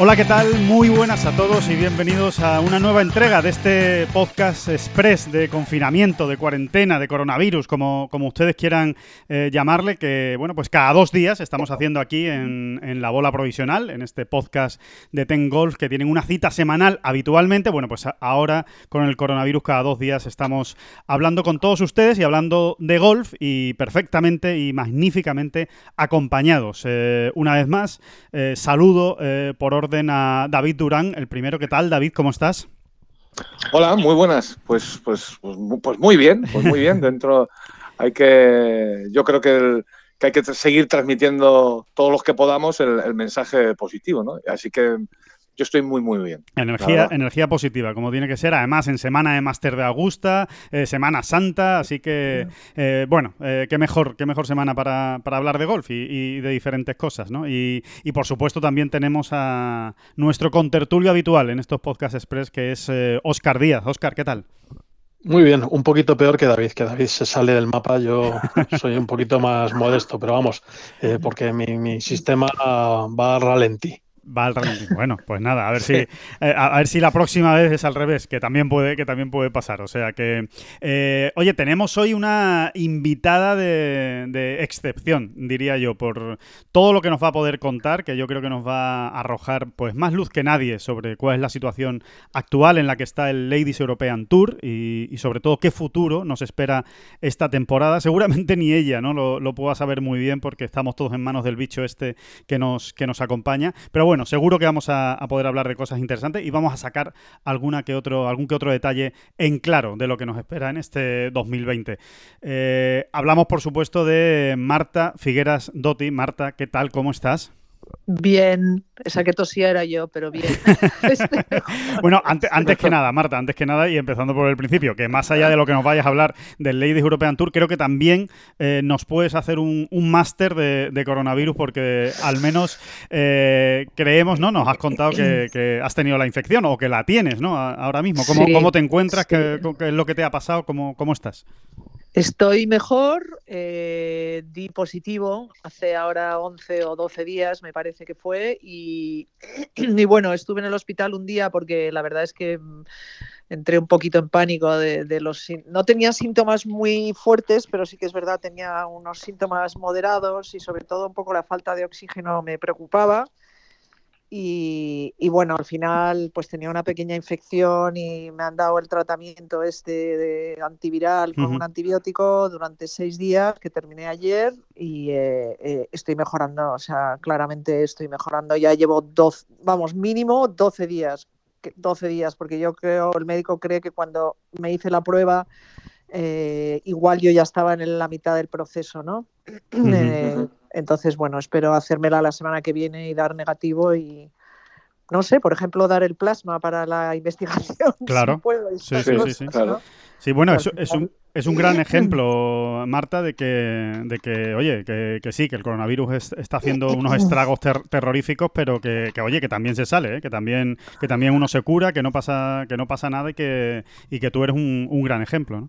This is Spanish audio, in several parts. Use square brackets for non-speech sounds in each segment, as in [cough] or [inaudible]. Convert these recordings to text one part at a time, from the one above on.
Hola, ¿qué tal? Muy buenas a todos y bienvenidos a una nueva entrega de este podcast express de confinamiento, de cuarentena, de coronavirus, como, como ustedes quieran eh, llamarle, que bueno, pues cada dos días estamos haciendo aquí en, en, la bola provisional, en este podcast de Ten Golf, que tienen una cita semanal habitualmente. Bueno, pues ahora con el coronavirus cada dos días estamos hablando con todos ustedes y hablando de golf y perfectamente y magníficamente acompañados. Eh, una vez más, eh, saludo por orden a David Durán. El primero, ¿qué tal, David? ¿Cómo estás? Hola, muy buenas. Pues, pues, pues, pues muy bien, pues muy bien. [laughs] Dentro hay que, yo creo que, hay que seguir transmitiendo todos los que podamos el, el mensaje positivo, ¿no? Así que yo estoy muy, muy bien. Energía, energía positiva, como tiene que ser. Además, en semana de Máster de Augusta, eh, Semana Santa, así que, eh, bueno, eh, qué, mejor, qué mejor semana para, hablar de golf y, de diferentes cosas, ¿no? Y, y, por supuesto, también tenemos a nuestro contertulio habitual en estos Podcast Express, que es Oscar Díaz. Oscar, ¿qué tal? Muy bien, un poquito peor que David, que David se sale del mapa, yo [laughs] soy un poquito más modesto, pero vamos, porque mi, mi sistema va a ralentí. Va al [laughs] Bueno, pues nada, a ver si eh, a, ver si la próxima vez es al revés, que también puede, que también puede pasar. O sea que, eh, oye, tenemos hoy una invitada de, excepción, diría yo, por todo lo que nos va a poder contar, que yo creo que nos va a arrojar pues más luz que nadie sobre cuál es la situación actual en la que está el Ladies European Tour y, sobre todo qué futuro nos espera esta temporada. Seguramente ni ella, ¿no? Lo, lo pueda saber muy bien porque estamos todos en manos del bicho este que nos, que nos acompaña. Pero bueno, bueno, seguro que vamos a, poder hablar de cosas interesantes y vamos a sacar alguna que otro, algún que otro detalle en claro de lo que nos espera en este 2020. Eh, hablamos, por supuesto, de Marta Figueras Dotti. Marta, ¿qué tal? ¿Cómo estás? Bien, esa que tosía era yo, pero bien. [laughs] Este, bueno, antes, antes que nada, Marta, antes que nada, y empezando por el principio, que más allá de lo que nos vayas a hablar del Ladies European Tour, creo que también eh, nos puedes hacer un, máster de, coronavirus, porque al menos eh, creemos, ¿no? Nos has contado que, has tenido la infección o que la tienes, ¿no? Ahora mismo. ¿Cómo, cómo te encuentras? ¿Qué, es lo que te ha pasado? ¿Cómo, cómo estás? Estoy mejor, eh, di positivo hace ahora 11 o 12 días, me parece que fue, [clears throat] y, bueno, estuve en el hospital un día porque la verdad es que mm, entré un poquito en pánico de, de los... No tenía síntomas muy fuertes, pero sí que es verdad, tenía unos síntomas moderados y sobre todo un poco la falta de oxígeno me preocupaba. Y, bueno, al final pues tenía una pequeña infección y me han dado el tratamiento este de antiviral con un antibiótico durante seis días que terminé ayer y eh, eh, estoy mejorando, o sea, claramente estoy mejorando. Ya llevo dos, vamos, mínimo 12 días, 12 días, porque yo creo, el médico cree que cuando me hice la prueba eh, igual yo ya estaba en la mitad del proceso, ¿no? Entonces, bueno, espero hacérmela la semana que viene y dar negativo y, no sé, por ejemplo, dar el plasma para la investigación. Claro. sí, sí, sí, sí, bueno, es, es, un, es un gran ejemplo, [laughs] Marta, de que, de que oye, que, sí, que el coronavirus está haciendo unos estragos terroríficos, pero que, oye, que también se sale, ¿eh? que también que también uno se cura, que no pasa que no pasa nada y que, y que tú eres un, un gran ejemplo, ¿no?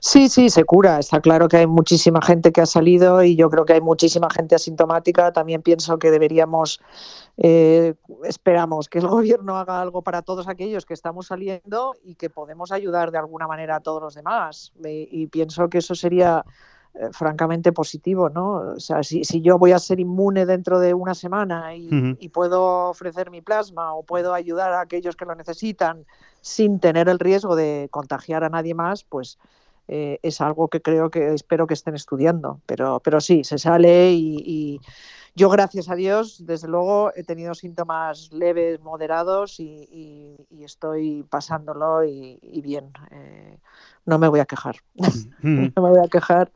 Sí, sí, se cura. Está claro que hay muchísima gente que ha salido y yo creo que hay muchísima gente asintomática. También pienso que deberíamos, eh, esperamos que el [laughs] gobierno haga algo para todos aquellos que estamos saliendo y que podemos ayudar de alguna manera a todos los demás. y pienso que eso sería eh, francamente positivo, ¿no? O sea, si, yo voy a ser inmune dentro de una semana y, y puedo ofrecer mi plasma o puedo ayudar a aquellos que lo necesitan sin tener el riesgo de contagiar a nadie más, pues eh, es algo que creo que espero que estén estudiando. Pero, pero sí, se sale y, yo, gracias a Dios, desde luego he tenido síntomas leves, moderados y, estoy pasándolo y, bien. Eh, no me voy a quejar. [laughs] no me voy a quejar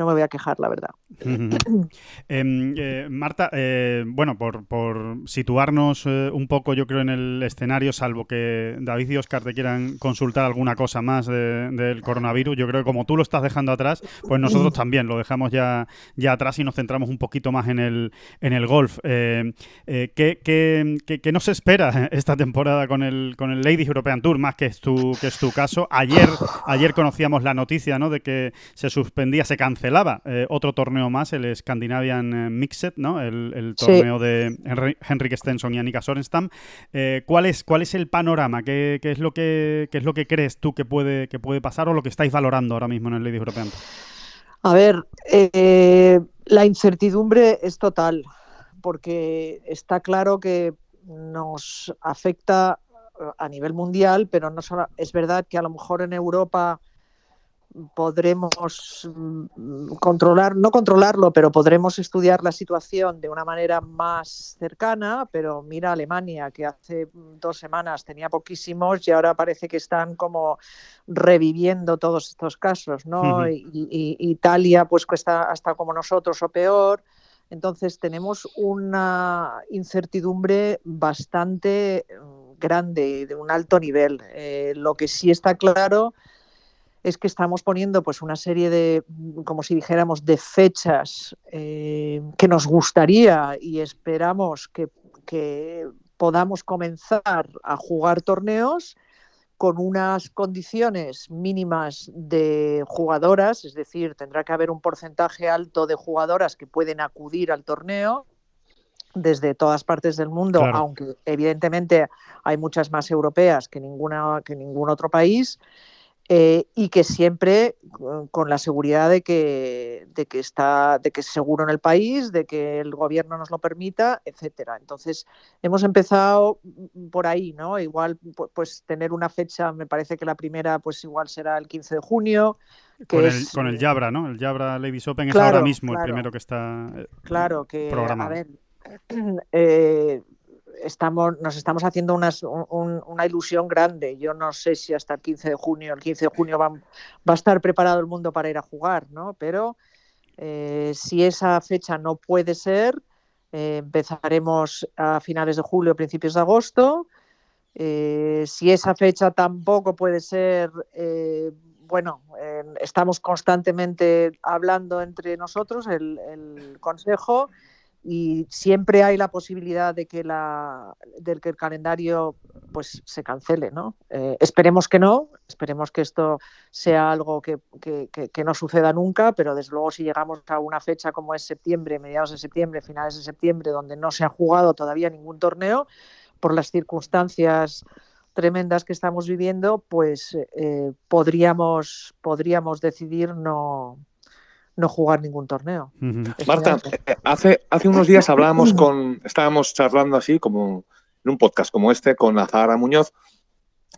no me voy a quejar, la verdad. [clears throat] Em, eh, Marta, eh, bueno, por, por situarnos eh, un poco, yo creo, en el escenario, salvo que David y Oscar te quieran consultar alguna cosa más del coronavirus, yo creo que como tú lo estás dejando atrás, pues nosotros [clears throat] también lo dejamos ya, ya atrás y nos centramos un poquito más en el, en el golf. ¿qué, qué, qué, nos espera esta temporada con el, con el Ladies European Tour, más que es tu, que es tu caso? Ayer, ayer conocíamos la noticia ¿no? de que se suspendía, se cancelaba eh, otro torneo más, el Scandinavian eh, Mixed, ¿no? El, torneo de Henrik Stenson y Annika Sorenstam. Eh, ¿cuál, es, ¿Cuál es el panorama? ¿Qué, es lo que, es lo que crees tú que puede, que puede pasar o lo que estáis valorando ahora mismo en el Ladies European? A ver, la incertidumbre es total, porque está claro que nos afecta a nivel mundial, pero no solo, es verdad que a lo mejor en Europa podremos mm, controlar, no controlarlo, pero podremos estudiar la situación de una manera más cercana, pero mira Alemania, que hace dos semanas tenía poquísimos y ahora parece que están como reviviendo todos estos casos, ¿no? y, Italia pues cuesta hasta como nosotros o peor. Entonces tenemos una incertidumbre bastante mm, grande, de un alto nivel. Eh, lo que sí está claro es que estamos poniendo pues una serie de, como si dijéramos, de fechas eh, que nos gustaría y esperamos que, podamos comenzar a jugar torneos con unas condiciones mínimas de jugadoras, es decir, tendrá que haber un porcentaje alto de jugadoras que pueden acudir al torneo desde todas partes del mundo, aunque evidentemente hay muchas más europeas que ninguna que ningún otro país. Eh, y que siempre con la seguridad de que, de que está, de que es seguro en el país, de que el gobierno nos lo permita, etcétera. Entonces, hemos empezado por ahí, ¿no? Igual, pues tener una fecha, me parece que la primera, pues igual será el 15 de junio. con, el, con el Jabra, ¿no? El Jabra Ladies Open es ahora mismo el primero que está eh, claro, que, programado. A ver, [clears throat] eh, estamos, nos estamos haciendo una ilusión grande. Yo no sé si hasta el 15 de junio, el 15 de junio va, a estar preparado el mundo para ir a jugar, ¿no? Pero eh, si esa fecha no puede ser, eh, empezaremos a finales de julio, principios de agosto. Eh, si esa fecha tampoco puede ser, bueno, estamos constantemente hablando entre nosotros, el Consejo, y siempre hay la posibilidad de que, la, que el calendario pues, se cancele. ¿no? Eh, esperemos que no, esperemos que esto sea algo que, no suceda nunca, pero desde luego si llegamos a una fecha como es septiembre, mediados de septiembre, finales de septiembre, donde no se ha jugado todavía ningún torneo, por las circunstancias tremendas que estamos viviendo, pues eh, podríamos, podríamos decidir no, no jugar ningún torneo. Marta, eh, hace, hace unos días hablábamos con, estábamos charlando así como en un podcast como este con Azahara Muñoz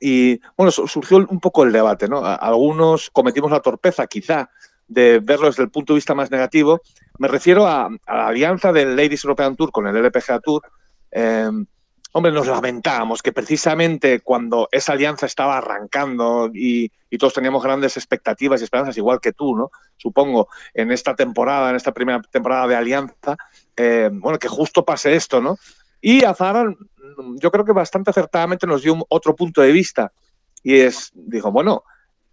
y bueno, surgió un poco el debate, ¿no? Algunos cometimos la torpeza quizá de verlo desde el punto de vista más negativo. Me refiero a, la alianza del Ladies European Tour con el LPGA Tour. Eh, hombre, nos lamentábamos que precisamente cuando esa alianza estaba arrancando y, todos teníamos grandes expectativas y esperanzas, igual que tú, ¿no? Supongo, en esta temporada, en esta primera temporada de alianza, eh, bueno, que justo pase esto, ¿no? Y Azar, yo creo que bastante acertadamente nos dio otro punto de vista y es, dijo, bueno,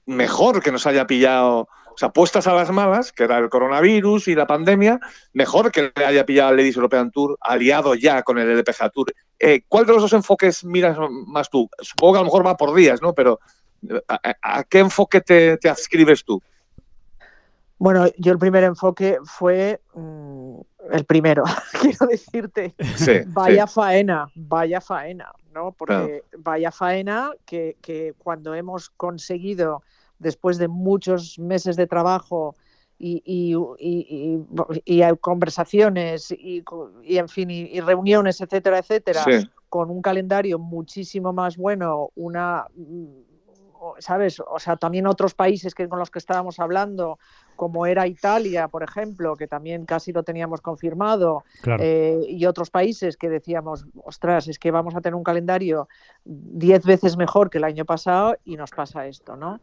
mejor que nos haya pillado o sea, puestas a las malas, que era el coronavirus y la pandemia, mejor que le haya pillado el Ladies European Tour aliado ya con el LPGA Tour. Eh, ¿Cuál de los dos enfoques miras más tú? Supongo que a lo mejor va por días, ¿no? Pero ¿a, qué enfoque te, te, adscribes tú? Bueno, yo el primer enfoque fue mm, el primero, [laughs] quiero decirte. vaya faena, vaya faena, ¿no? Porque vaya faena que, que cuando hemos conseguido después de muchos meses de trabajo y, y, conversaciones y, en fin y, reuniones etcétera etcétera con un calendario muchísimo más bueno una sabes o sea también otros países que con los que estábamos hablando como era Italia, por ejemplo, que también casi lo teníamos confirmado, Claro. eh, y otros países que decíamos, ostras, es que vamos a tener un calendario diez veces mejor que el año pasado y nos pasa esto, ¿no?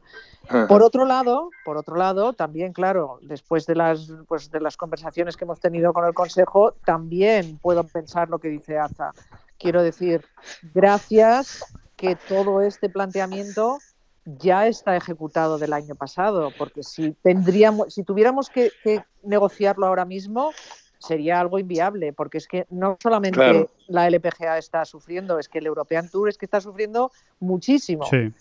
Por otro lado, por otro lado, también, claro, después de las, pues, de las conversaciones que hemos tenido con el Consejo, también puedo pensar lo que dice Aza. Quiero decir, gracias que todo este planteamiento ya está ejecutado del año pasado, porque si tendríamos, si tuviéramos que, que negociarlo ahora mismo, sería algo inviable, porque es que no solamente Claro. la LPGA está sufriendo, es que el European Tour es que está sufriendo muchísimo Sí.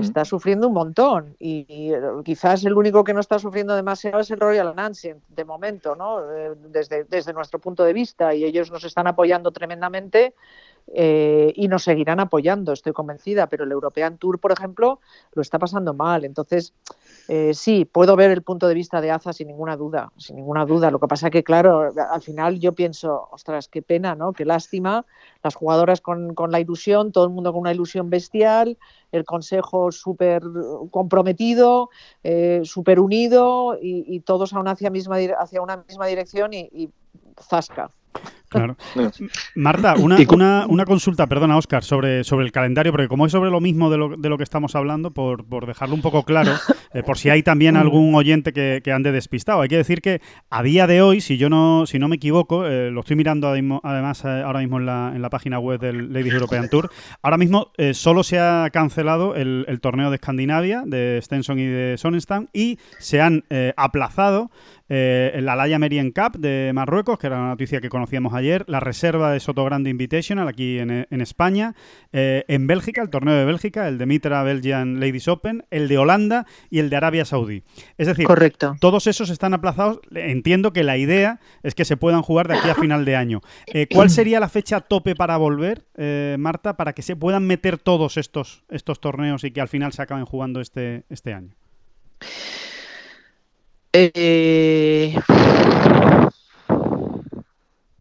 Está sufriendo un montón y, y, eh, quizás el único que no está sufriendo demasiado es el Royal Ancient de momento, ¿no? Eh, Desde, desde nuestro punto de vista y ellos nos están apoyando tremendamente eh, y nos seguirán apoyando, estoy convencida, pero el European Tour, por ejemplo, lo está pasando mal. Entonces, eh, sí, puedo ver el punto de vista de AZA sin ninguna duda, sin ninguna duda. Lo que pasa que, claro, al final yo pienso, ostras, qué pena, ¿no? Qué lástima, las jugadoras con, la ilusión, todo el mundo con una ilusión bestial, el consejo súper comprometido, eh, súper unido y, todos a una hacia, misma, una misma dirección y, y zasca. Claro. Marta, una, una, una consulta, perdona, Oscar, sobre, sobre el calendario, porque como es sobre lo mismo de lo, de lo que estamos hablando, por, por dejarlo un poco claro, eh, por si hay también algún oyente que, que ande despistado. Hay que decir que a día de hoy, si yo no, si no me equivoco, eh, lo estoy mirando además eh, ahora mismo en la, en la página web del Ladies European Tour, ahora mismo eh, solo se ha cancelado el, el torneo de Escandinavia, de Stenson y de Sonnenstam, y se han eh, aplazado eh, la Laya Merien Cup de Marruecos, que era una noticia que conocíamos ayer, la reserva de Soto Grande Invitational aquí en, en España, eh, en Bélgica, el torneo de Bélgica, el de Mitra Belgian Ladies Open, el de Holanda y el de Arabia Saudí. Es decir, Correcto. todos esos están aplazados. Entiendo que la idea es que se puedan jugar de aquí a final de año. Eh, ¿Cuál sería la fecha tope para volver, eh, Marta, para que se puedan meter todos estos, estos torneos y que al final se acaben jugando este, este año? Eh,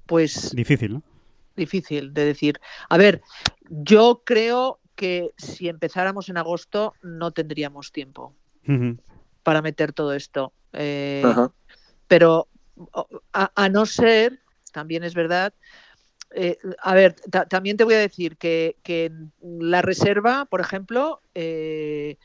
pues Difícil, ¿no? difícil de decir. A ver, yo creo que si empezáramos en agosto no tendríamos tiempo para meter todo esto. Eh, pero a, a no ser, también es verdad, eh, a ver, ta- también te voy a decir que, la reserva, por ejemplo, eh,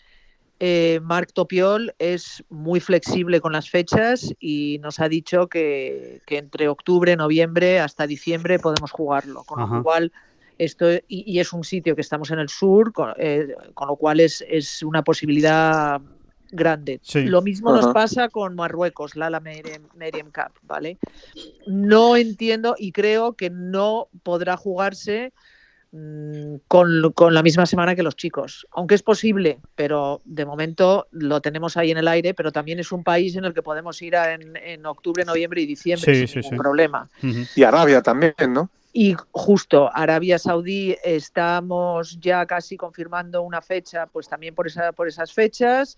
eh, Marc Topiol es muy flexible con las fechas y nos ha dicho que, que entre octubre, noviembre hasta diciembre podemos jugarlo, con Ajá. lo cual esto y, y es un sitio que estamos en el sur, con, eh, con lo cual es, es una posibilidad grande. Sí. Lo mismo nos pasa con Marruecos, la la Meriem, Meriem Cup, ¿vale? No entiendo y creo que no podrá jugarse con, con la misma semana que los chicos, aunque es posible, pero de momento lo tenemos ahí en el aire, pero también es un país en el que podemos ir a- en, en octubre, noviembre y diciembre Sí, sin sí, ningún sí. problema. Y Arabia también, ¿no? Y justo Arabia Saudí estamos ya casi confirmando una fecha, pues también por, esa, por esas fechas.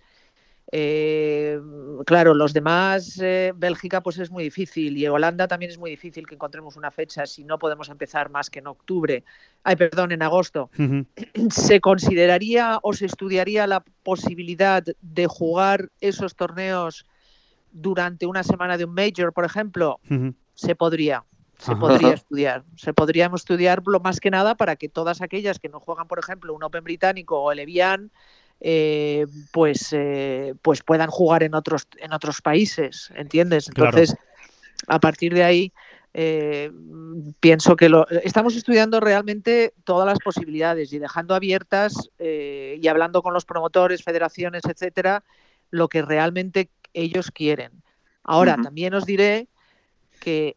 Eh, claro, los demás, eh, Bélgica pues es muy difícil y Holanda también es muy difícil que encontremos una fecha si no podemos empezar más que en octubre, ay perdón, en agosto. ¿Se consideraría o se estudiaría la posibilidad de jugar esos torneos durante una semana de un major, por ejemplo? Se podría. Se Ajá. podría estudiar. Se podríamos estudiar lo más que nada para que todas aquellas que no juegan, por ejemplo, un Open británico o el Evian, eh, pues, eh, pues puedan jugar en otros, en otros países, ¿entiendes? Claro. Entonces, a partir de ahí, eh, pienso que lo, estamos estudiando realmente todas las posibilidades y dejando abiertas y hablando con los promotores, federaciones, etcétera, lo que realmente ellos quieren. Ahora, también os diré que,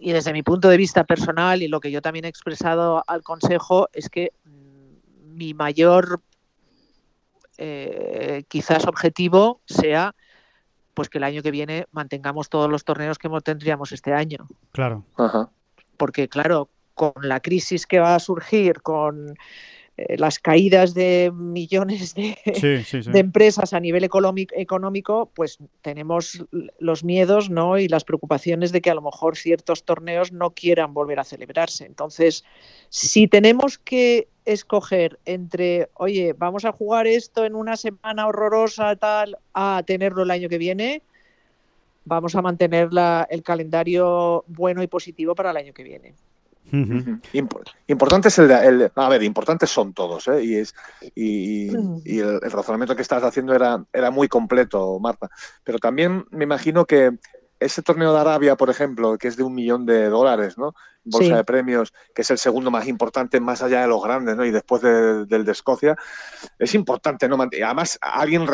y desde mi punto de vista personal y lo que yo también he expresado al Consejo, es que mm, mi mayor eh, quizás objetivo sea pues que el año que viene mantengamos todos los torneos que hemos- tendríamos este año. Claro. Ajá. Porque claro, con la crisis que va a surgir, con eh, las caídas de millones de, Sí, sí, sí. de empresas a nivel económico, pues tenemos los miedos ¿no? y las preocupaciones de que a lo mejor ciertos torneos no quieran volver a celebrarse. Entonces, si tenemos que escoger entre, oye, vamos a jugar esto en una semana horrorosa, tal, a tenerlo el año que viene, vamos a mantener la, el calendario bueno y positivo para el año que viene. Importante es el, a ver, importantes son todos, ¿eh? y es y, el, razonamiento que estás haciendo era, era muy completo, Marta. Pero también me imagino que ese torneo de Arabia, por ejemplo, que es de un millón de dólares, ¿no? Bolsa de premios, que es el segundo más importante más allá de los grandes, ¿no? Y después del de Escocia, es importante, ¿no? Además, alguien,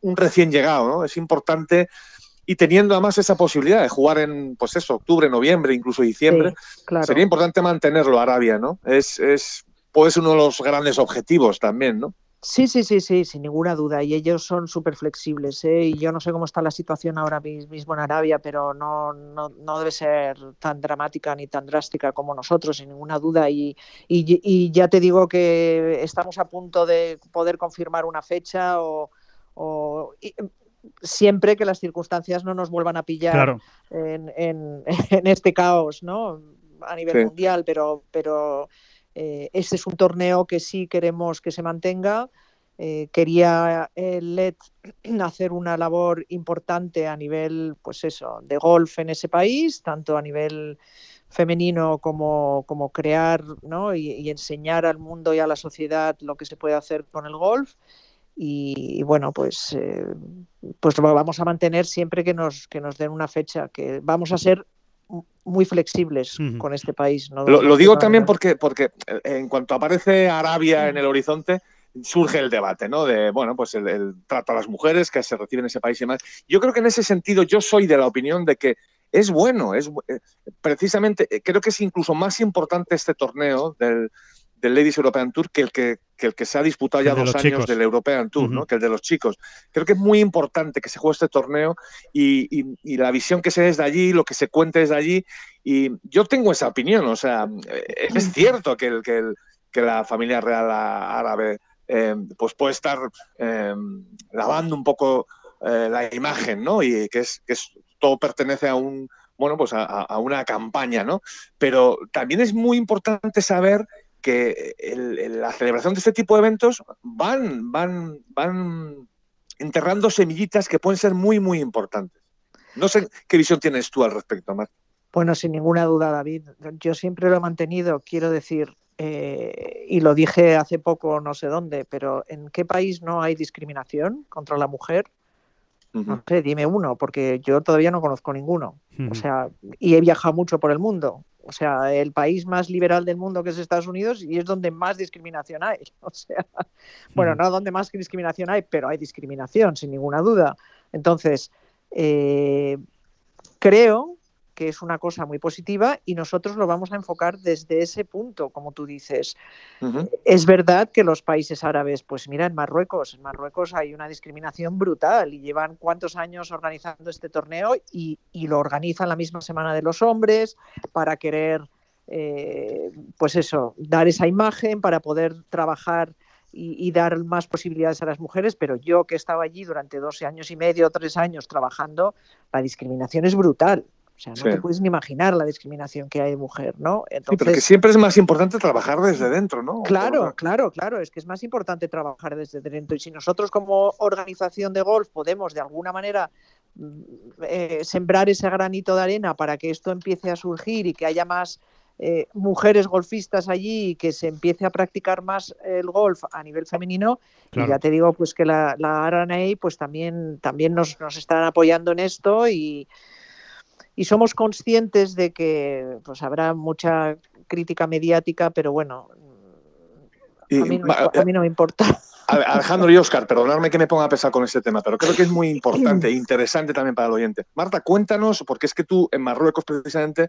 un recién llegado, ¿no? Es importante y teniendo además esa posibilidad de jugar en, pues eso, octubre, noviembre, incluso diciembre, sería importante mantenerlo Arabia, ¿no? Es, es, puede ser uno de los grandes objetivos también, ¿no? Sí, sí, sí, sí, sin ninguna duda. Y ellos son súper flexibles. ¿eh? Y yo no sé cómo está la situación ahora mismo en Arabia, pero no, no, no, debe ser tan dramática ni tan drástica como nosotros, sin ninguna duda. Y, y, ya te digo que estamos a punto de poder confirmar una fecha o, o siempre que las circunstancias no nos vuelvan a pillar en, en, [laughs] en, este caos, ¿no? A nivel mundial, pero, pero eh, este es un torneo que sí queremos que se mantenga. Eh, quería el LED [clears throat] hacer una labor importante a nivel, pues eso, de golf en ese país, tanto a nivel femenino como, como crear ¿no? y, enseñar al mundo y a la sociedad lo que se puede hacer con el golf. Y, bueno, pues, eh, pues lo vamos a mantener siempre que nos, que nos den una fecha, que vamos a ser muy flexibles con este país. Lo, digo también porque, porque eh, en cuanto aparece Arabia en el horizonte, surge el debate, ¿no? De, bueno, pues el, trato a las mujeres que se reciben en ese país y demás. Yo creo que en ese sentido yo soy de la opinión de que es bueno, es eh, precisamente, eh, creo que es incluso más importante este torneo del, del Ladies European Tour que el que, el que se ha disputado ya dos años del European Tour, ¿no? que el de los chicos. Creo que es muy importante que se juegue este torneo y, la visión que se dé desde allí, lo que se cuente desde allí. Y yo tengo esa opinión, o sea, eh, es cierto que, el, que, el, que la familia real árabe eh, pues puede estar eh, lavando un poco la imagen, ¿no? Y que es, que es, todo pertenece a un bueno, pues a, a, una campaña, ¿no? Pero también es muy importante saber que la celebración de este tipo de eventos van, van, van enterrando semillitas que pueden ser muy, muy importantes. No sé qué visión tienes tú al respecto, Mar. Bueno, sin ninguna duda, David. Yo siempre lo he mantenido, quiero decir, eh, y lo dije hace poco, no sé dónde, pero ¿en qué país no hay discriminación contra la mujer? No sé, dime uno, porque yo todavía no conozco ninguno. O sea, y he viajado mucho por el mundo o sea, el país más liberal del mundo que es Estados Unidos y es donde más discriminación hay. [laughs] O sea, bueno, no donde más discriminación hay, pero hay discriminación, sin ninguna duda. Entonces, eh, creo que es una cosa muy positiva y nosotros lo vamos a enfocar desde ese punto, como tú dices. Es verdad que los países árabes, pues mira, en Marruecos, en Marruecos hay una discriminación brutal y llevan cuántos años organizando este torneo y, lo organizan la misma semana de los hombres para querer, eh, pues eso, dar esa imagen, para poder trabajar y, dar más posibilidades a las mujeres, pero yo que estaba allí durante 12 años y medio, tres años trabajando, la discriminación es brutal. O sea, no te puedes ni imaginar la discriminación que hay de mujer, ¿no? Entonces, sí, pero que siempre es más importante trabajar desde dentro, ¿no? Claro, claro, claro, es que es más importante trabajar desde dentro. Y si nosotros como organización de golf podemos de alguna manera mm, eh, sembrar ese granito de arena para que esto empiece a surgir y que haya más eh, mujeres golfistas allí y que se empiece a practicar más el golf a nivel femenino, y ya te digo pues que la, la RNA pues también, también nos, nos están apoyando en esto y y somos conscientes de que pues habrá mucha crítica mediática, pero bueno, a mí, no, me importa. [laughs] Alejandro y Oscar, perdonadme que me ponga a pesar con este tema, pero creo que es muy importante e interesante también para el oyente. Marta, cuéntanos, porque es que tú en Marruecos precisamente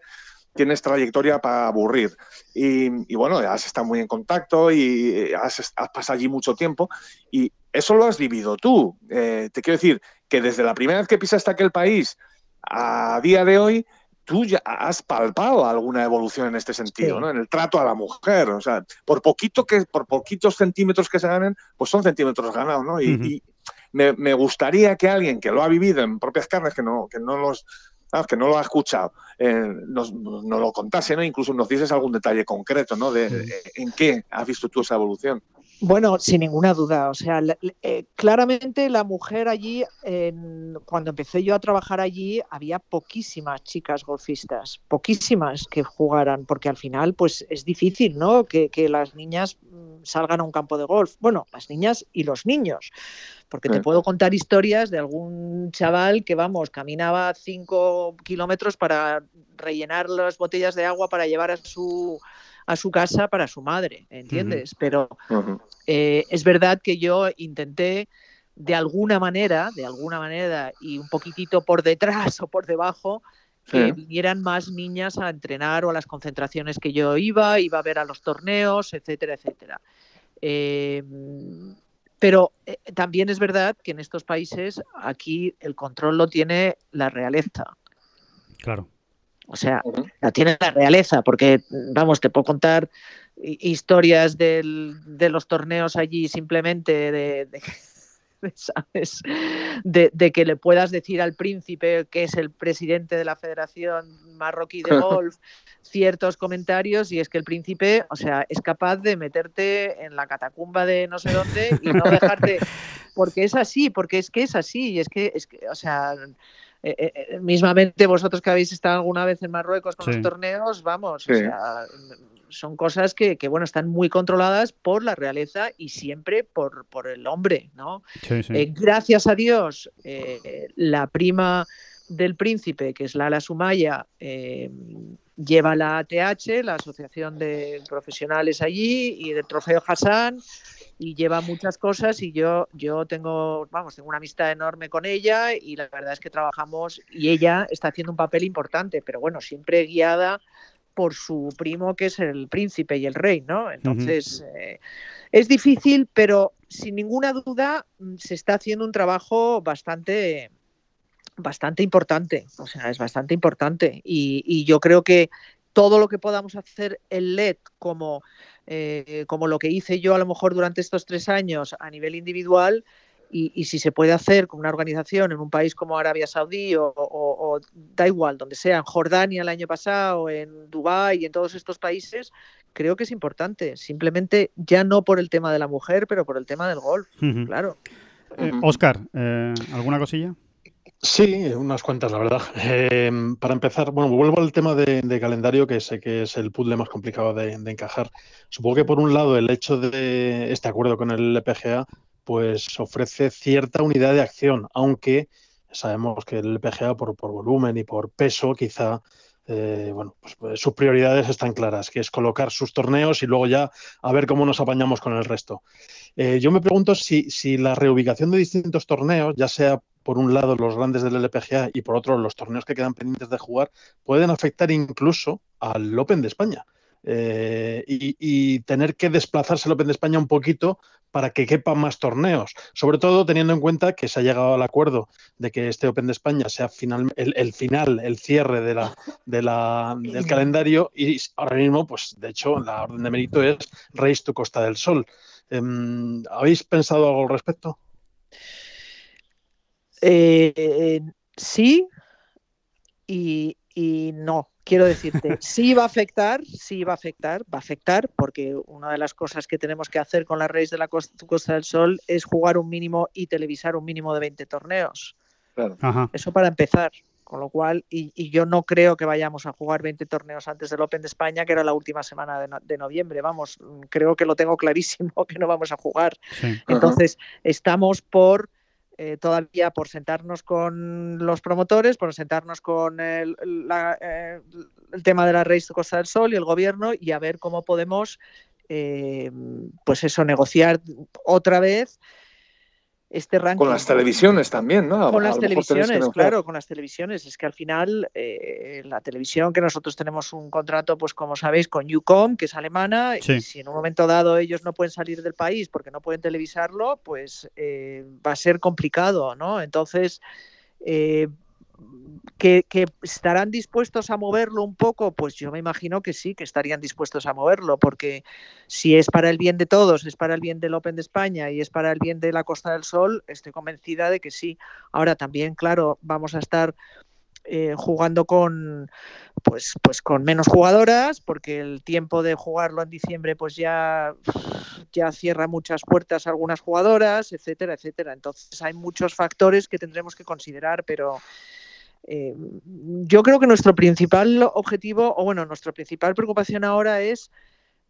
tienes trayectoria para aburrir. Y, bueno, has estado muy en contacto y has, pasado allí mucho tiempo y eso lo has vivido tú. Eh, te quiero decir que desde la primera vez que pisaste aquel país a día de hoy tú ya has palpado alguna evolución en este sentido, ¿no? En el trato a la mujer, o sea, por poquito que, por poquitos centímetros que se ganen, pues son centímetros ganados, ¿no? Y, me, gustaría que alguien que lo ha vivido en propias carnes, que no, que no los que no lo ha escuchado, eh, nos, lo contase, ¿no? Incluso nos dices algún detalle concreto, ¿no? De, en qué has visto tú esa evolución. Bueno, sin ninguna duda. O sea, eh, claramente la mujer allí, cuando empecé yo a trabajar allí, había poquísimas chicas golfistas, poquísimas que jugaran, porque al final, pues es difícil, ¿no? Que, que las niñas mm, salgan a un campo de golf. Bueno, las niñas y los niños, porque te puedo contar historias de algún chaval que, vamos, caminaba cinco kilómetros para rellenar las botellas de agua para llevar a su a su casa para su madre, ¿entiendes? Pero eh, es verdad que yo intenté de alguna manera, de alguna manera y un poquitito por detrás [laughs] o por debajo, que vinieran más niñas a entrenar o a las concentraciones que yo iba, iba a ver a los torneos, etcétera, etcétera. Em, pero eh, también es verdad que en estos países aquí el control lo tiene la realeza. Claro. O sea, la tiene la realeza, porque, vamos, te puedo contar historias de los torneos allí simplemente de, [laughs] ¿sabes? De, que le puedas decir al príncipe, que es el presidente de la Federación Marroquí de [laughs] Golf, ciertos comentarios y es que el príncipe, o sea, es capaz de meterte en la catacumba de no sé dónde y no dejarte, [laughs] porque es así, porque es que es así, y es que, es que o sea, eh, eh, eh, mismamente vosotros que habéis estado alguna vez en Marruecos con los torneos, vamos, son cosas que, bueno, están muy controladas por la realeza y siempre por, por el hombre, ¿no? gracias a Dios, la prima del príncipe, que es Lala Sumaya, lleva la ATH, la Asociación de Profesionales allí, y del Trofeo Hassan, y lleva muchas cosas y yo, yo tengo, vamos, tengo una amistad enorme con ella y la verdad es que trabajamos y ella está haciendo un papel importante, pero bueno, siempre guiada por su primo que es el príncipe y el rey, ¿no? Entonces, eh, es difícil, pero sin ninguna duda mm, se está haciendo un trabajo bastante bastante importante, o sea, es bastante importante y, y yo creo que todo lo que podamos hacer en LED como eh, como lo que hice yo a lo mejor durante estos tres años a nivel individual, y, si se puede hacer con una organización en un país como Arabia Saudí o, da igual, donde sea, en Jordania el año pasado, en Dubái y en todos estos países, creo que es importante. Simplemente ya no por el tema de la mujer, pero por el tema del golf, claro. Oscar, eh, eh, ¿alguna cosilla? Sí, unas cuantas, la verdad. Em, para empezar, bueno, vuelvo al tema de, calendario, que sé que es el puzzle más complicado de, encajar. Supongo que por un lado el hecho de este acuerdo con el LPGA, pues ofrece cierta unidad de acción, aunque sabemos que el LPGA por, volumen y por peso quizá eh, bueno, pues, pues, sus prioridades están claras, que es colocar sus torneos y luego ya a ver cómo nos apañamos con el resto. Eh, yo me pregunto si, si, la reubicación de distintos torneos, ya sea por un lado los grandes del LPGA y por otro los torneos que quedan pendientes de jugar, pueden afectar incluso al Open de España. Eh, y, tener que desplazarse al Open de España un poquito para que quepan más torneos, sobre todo teniendo en cuenta que se ha llegado al acuerdo de que este Open de España sea final, el, final, el cierre de la, de la, del calendario y ahora mismo, pues de hecho, la orden de mérito es Race to Costa del Sol. Em, ¿Habéis pensado algo al respecto? Eh, sí y, no. Quiero decirte, sí va a afectar, sí va a afectar, va a afectar, porque una de las cosas que tenemos que hacer con la Race de la Costa, del Sol es jugar un mínimo y televisar un mínimo de 20 torneos. Eso para empezar. Con lo cual, y, yo no creo que vayamos a jugar 20 torneos antes del Open de España, que era la última semana de, noviembre. Vamos, creo que lo tengo clarísimo [laughs] que no vamos a jugar. Entonces, estamos por eh, todavía por sentarnos con los promotores, por sentarnos con el, eh, tema de la Race de Costa del Sol y el gobierno y a ver cómo podemos, eh, pues eso, negociar otra vez este ranking. Con las televisiones también, ¿no? Con las televisiones, claro, con las televisiones. Es que al final eh, la televisión, que nosotros tenemos un contrato, pues como sabéis, con UCOM, que es alemana, y si en un momento dado ellos no pueden salir del país porque no pueden televisarlo, pues eh, va a ser complicado, ¿no? Entonces, eh, ¿Que, estarán dispuestos a moverlo un poco, pues yo me imagino que sí, que estarían dispuestos a moverlo, porque si es para el bien de todos, es para el bien del Open de España y es para el bien de la Costa del Sol, estoy convencida de que sí. Ahora también, claro, vamos a estar eh, jugando con pues, pues con menos jugadoras, porque el tiempo de jugarlo en diciembre pues ya, ya cierra muchas puertas a algunas jugadoras, etcétera, etcétera. Entonces hay muchos factores que tendremos que considerar, pero eh, yo creo que nuestro principal objetivo, o bueno, nuestra principal preocupación ahora es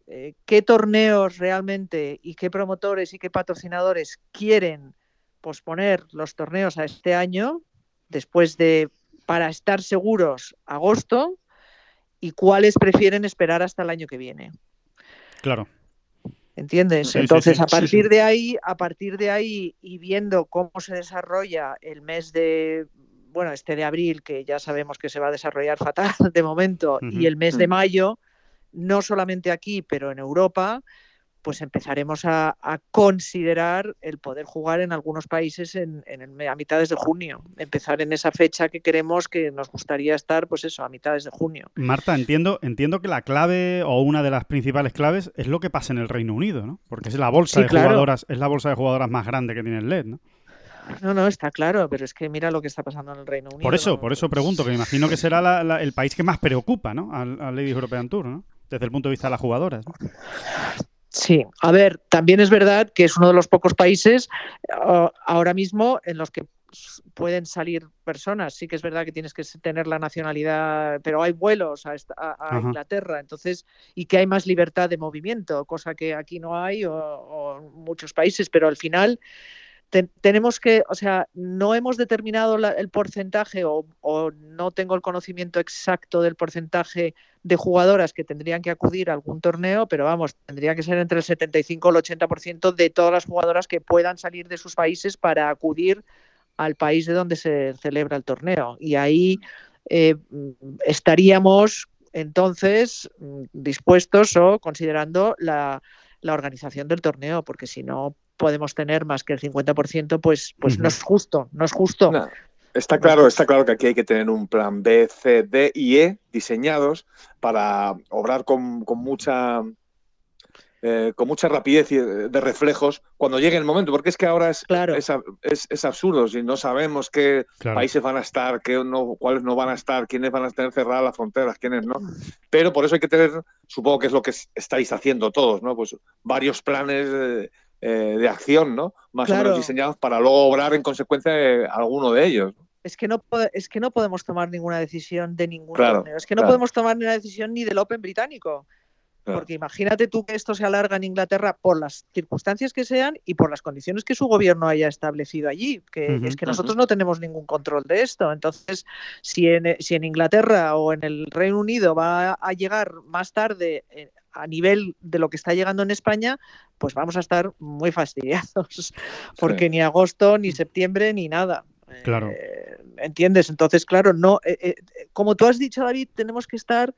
eh, qué torneos realmente y qué promotores y qué patrocinadores quieren posponer los torneos a este año, después de, para estar seguros, agosto, y cuáles prefieren esperar hasta el año que viene. Claro. ¿Entiendes? Entonces, a partir de ahí, a partir de ahí y viendo cómo se desarrolla el mes de bueno, este de abril, que ya sabemos que se va a desarrollar fatal [laughs] de momento, y el mes de mayo, no solamente aquí, pero en Europa, pues empezaremos a, considerar el poder jugar en algunos países en, a mitades de junio. Empezar en esa fecha que queremos, que nos gustaría estar, pues eso, a mitades de junio. Marta, entiendo, entiendo que la clave o una de las principales claves es lo que pasa en el Reino Unido, ¿no? Porque es la bolsa de jugadoras, es la bolsa de jugadoras más grande que tiene el LED, ¿no? No, no, está claro, pero es que mira lo que está pasando en el Reino Unido. Por eso, por eso pregunto, que me imagino que será el país que más preocupa, ¿no? Al, Ladies European Tour, ¿no? Desde el punto de vista de las jugadoras. Sí, a ver, también es verdad que es uno de los pocos países ah, ahora mismo en los que pueden salir personas. Sí que es verdad que tienes que tener la nacionalidad, pero hay vuelos a, Inglaterra, entonces, y que hay más libertad de movimiento, cosa que aquí no hay o, en muchos países, pero al final tenemos que, o sea, no hemos determinado el porcentaje o, no tengo el conocimiento exacto del porcentaje de jugadoras que tendrían que acudir a algún torneo, pero vamos, tendría que ser entre el 75 y el 80% de todas las jugadoras que puedan salir de sus países para acudir al país de donde se celebra el torneo. Y ahí eh, estaríamos entonces dispuestos o considerando la, la organización del torneo, porque si no podemos tener más que el 50%, pues, pues no es justo, no es justo. está claro, está claro que aquí hay que tener un plan B, C, D y E diseñados para obrar con, mucha eh, con mucha rapidez de reflejos cuando llegue el momento, porque es que ahora es, es, absurdo, si no sabemos qué países van a estar, qué no, cuáles no van a estar, quiénes van a tener cerradas las fronteras, quiénes no. Pero por eso hay que tener, supongo que es lo que estáis haciendo todos, ¿no? Pues varios planes eh, de acción, ¿no? Más o menos diseñados para luego obrar en consecuencia de alguno de ellos. Es que, no es que no podemos tomar ninguna decisión de ningún torneo. Es que no podemos tomar ninguna decisión ni del Open británico. Porque imagínate tú que esto se alarga en Inglaterra por las circunstancias que sean y por las condiciones que su gobierno haya establecido allí, que es que nosotros no tenemos ningún control de esto. Entonces, si en, si en Inglaterra o en el Reino Unido va a llegar más tarde eh, a nivel de lo que está llegando en España, pues vamos a estar muy fastidiados, [laughs] porque ni agosto, ni septiembre, ni nada. Claro. Eh, ¿Entiendes? Entonces, claro, no, eh, eh, como tú has dicho, David, tenemos que estar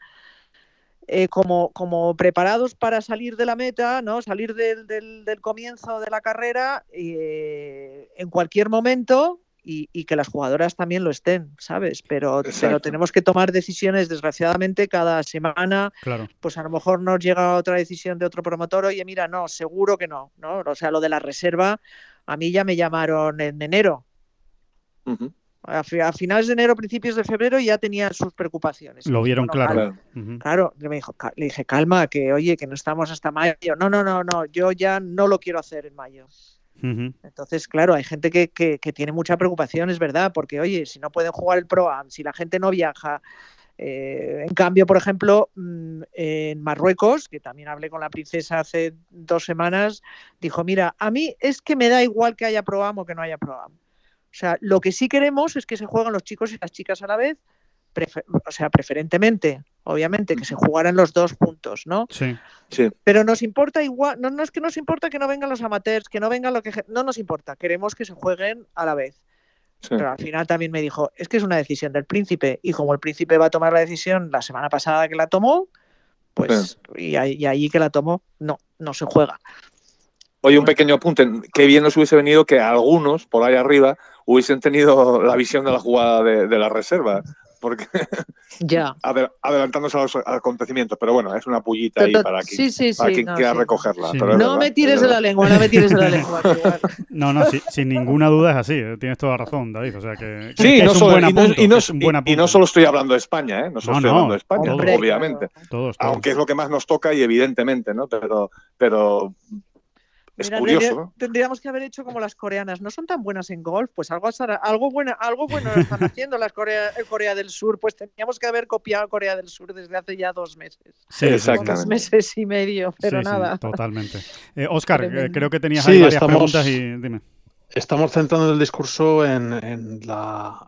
como, como preparados para salir de la meta, ¿no? Salir del, del, del comienzo de la carrera en cualquier momento y, que las jugadoras también lo estén, ¿sabes? Pero, pero tenemos que tomar decisiones, desgraciadamente, cada semana. Claro. Pues a lo mejor nos llega otra decisión de otro promotor, oye, mira, no, seguro que no, ¿no? O sea, lo de la reserva, a mí ya me llamaron en enero. a, finales de enero, principios de febrero ya tenían sus preocupaciones. Lo vieron claro. Claro, me dijo, le dije, calma, que oye, que no estamos hasta mayo. No, no, no, no, yo ya no lo quiero hacer en mayo. Entonces, claro, hay gente que, tiene mucha preocupación, es verdad, porque, oye, si no pueden jugar el Pro si la gente no viaja. Eh, en cambio, por ejemplo, mm, en Marruecos, que también hablé con la princesa hace dos semanas, dijo, mira, a mí es que me da igual que haya Pro o que no haya Pro O sea, lo que sí queremos es que se jueguen los chicos y las chicas a la vez, o sea, preferentemente, obviamente, que se jugaran los dos puntos, ¿no? Sí. sí. Pero nos importa igual, no, no es que nos importa que no vengan los amateurs, que no vengan lo que... No nos importa, queremos que se jueguen a la vez. Pero al final también me dijo, es que es una decisión del príncipe y como el príncipe va a tomar la decisión la semana pasada que la tomó, pues y, y allí que la tomó, no, no se juega. Oye, un pequeño apunte. Qué bien nos hubiese venido que algunos por ahí arriba hubiesen tenido la visión de la jugada de, la reserva porque [laughs] Ya. [laughs] adel- adelantándose a los acontecimientos. Pero bueno, es una pullita ahí Pero- para quien, sí, sí, para sí, quien no, quiera sí. recogerla. Sí, pero No verdad, me es tires de la lengua, no me tires de la lengua. [laughs] No, no, sí, sin ninguna duda es así. eh, Tienes toda razón, David. O sea que, que Sí, es un buen y, no, y y- y solo estoy hablando de España, ¿eh? no solo No, estoy no. hablando de España, Hombre, obviamente. claro. Todos, todos. Aunque es lo que más nos toca y evidentemente, ¿no? Pero, pero es Mira, curioso. Tendríamos que haber hecho como las coreanas. No son tan buenas en golf, pues algo, algo, buena, algo bueno están [laughs] haciendo las Corea, eh, Corea del Sur. Pues teníamos que haber copiado a Corea del Sur desde hace ya dos meses. Sí. Exactamente. Dos meses y medio, pero Sí, sí, nada. totalmente. Eh, Oscar, eh, creo que tenías Sí, ahí varias estamos- preguntas y dime. Estamos centrando el discurso en, en la,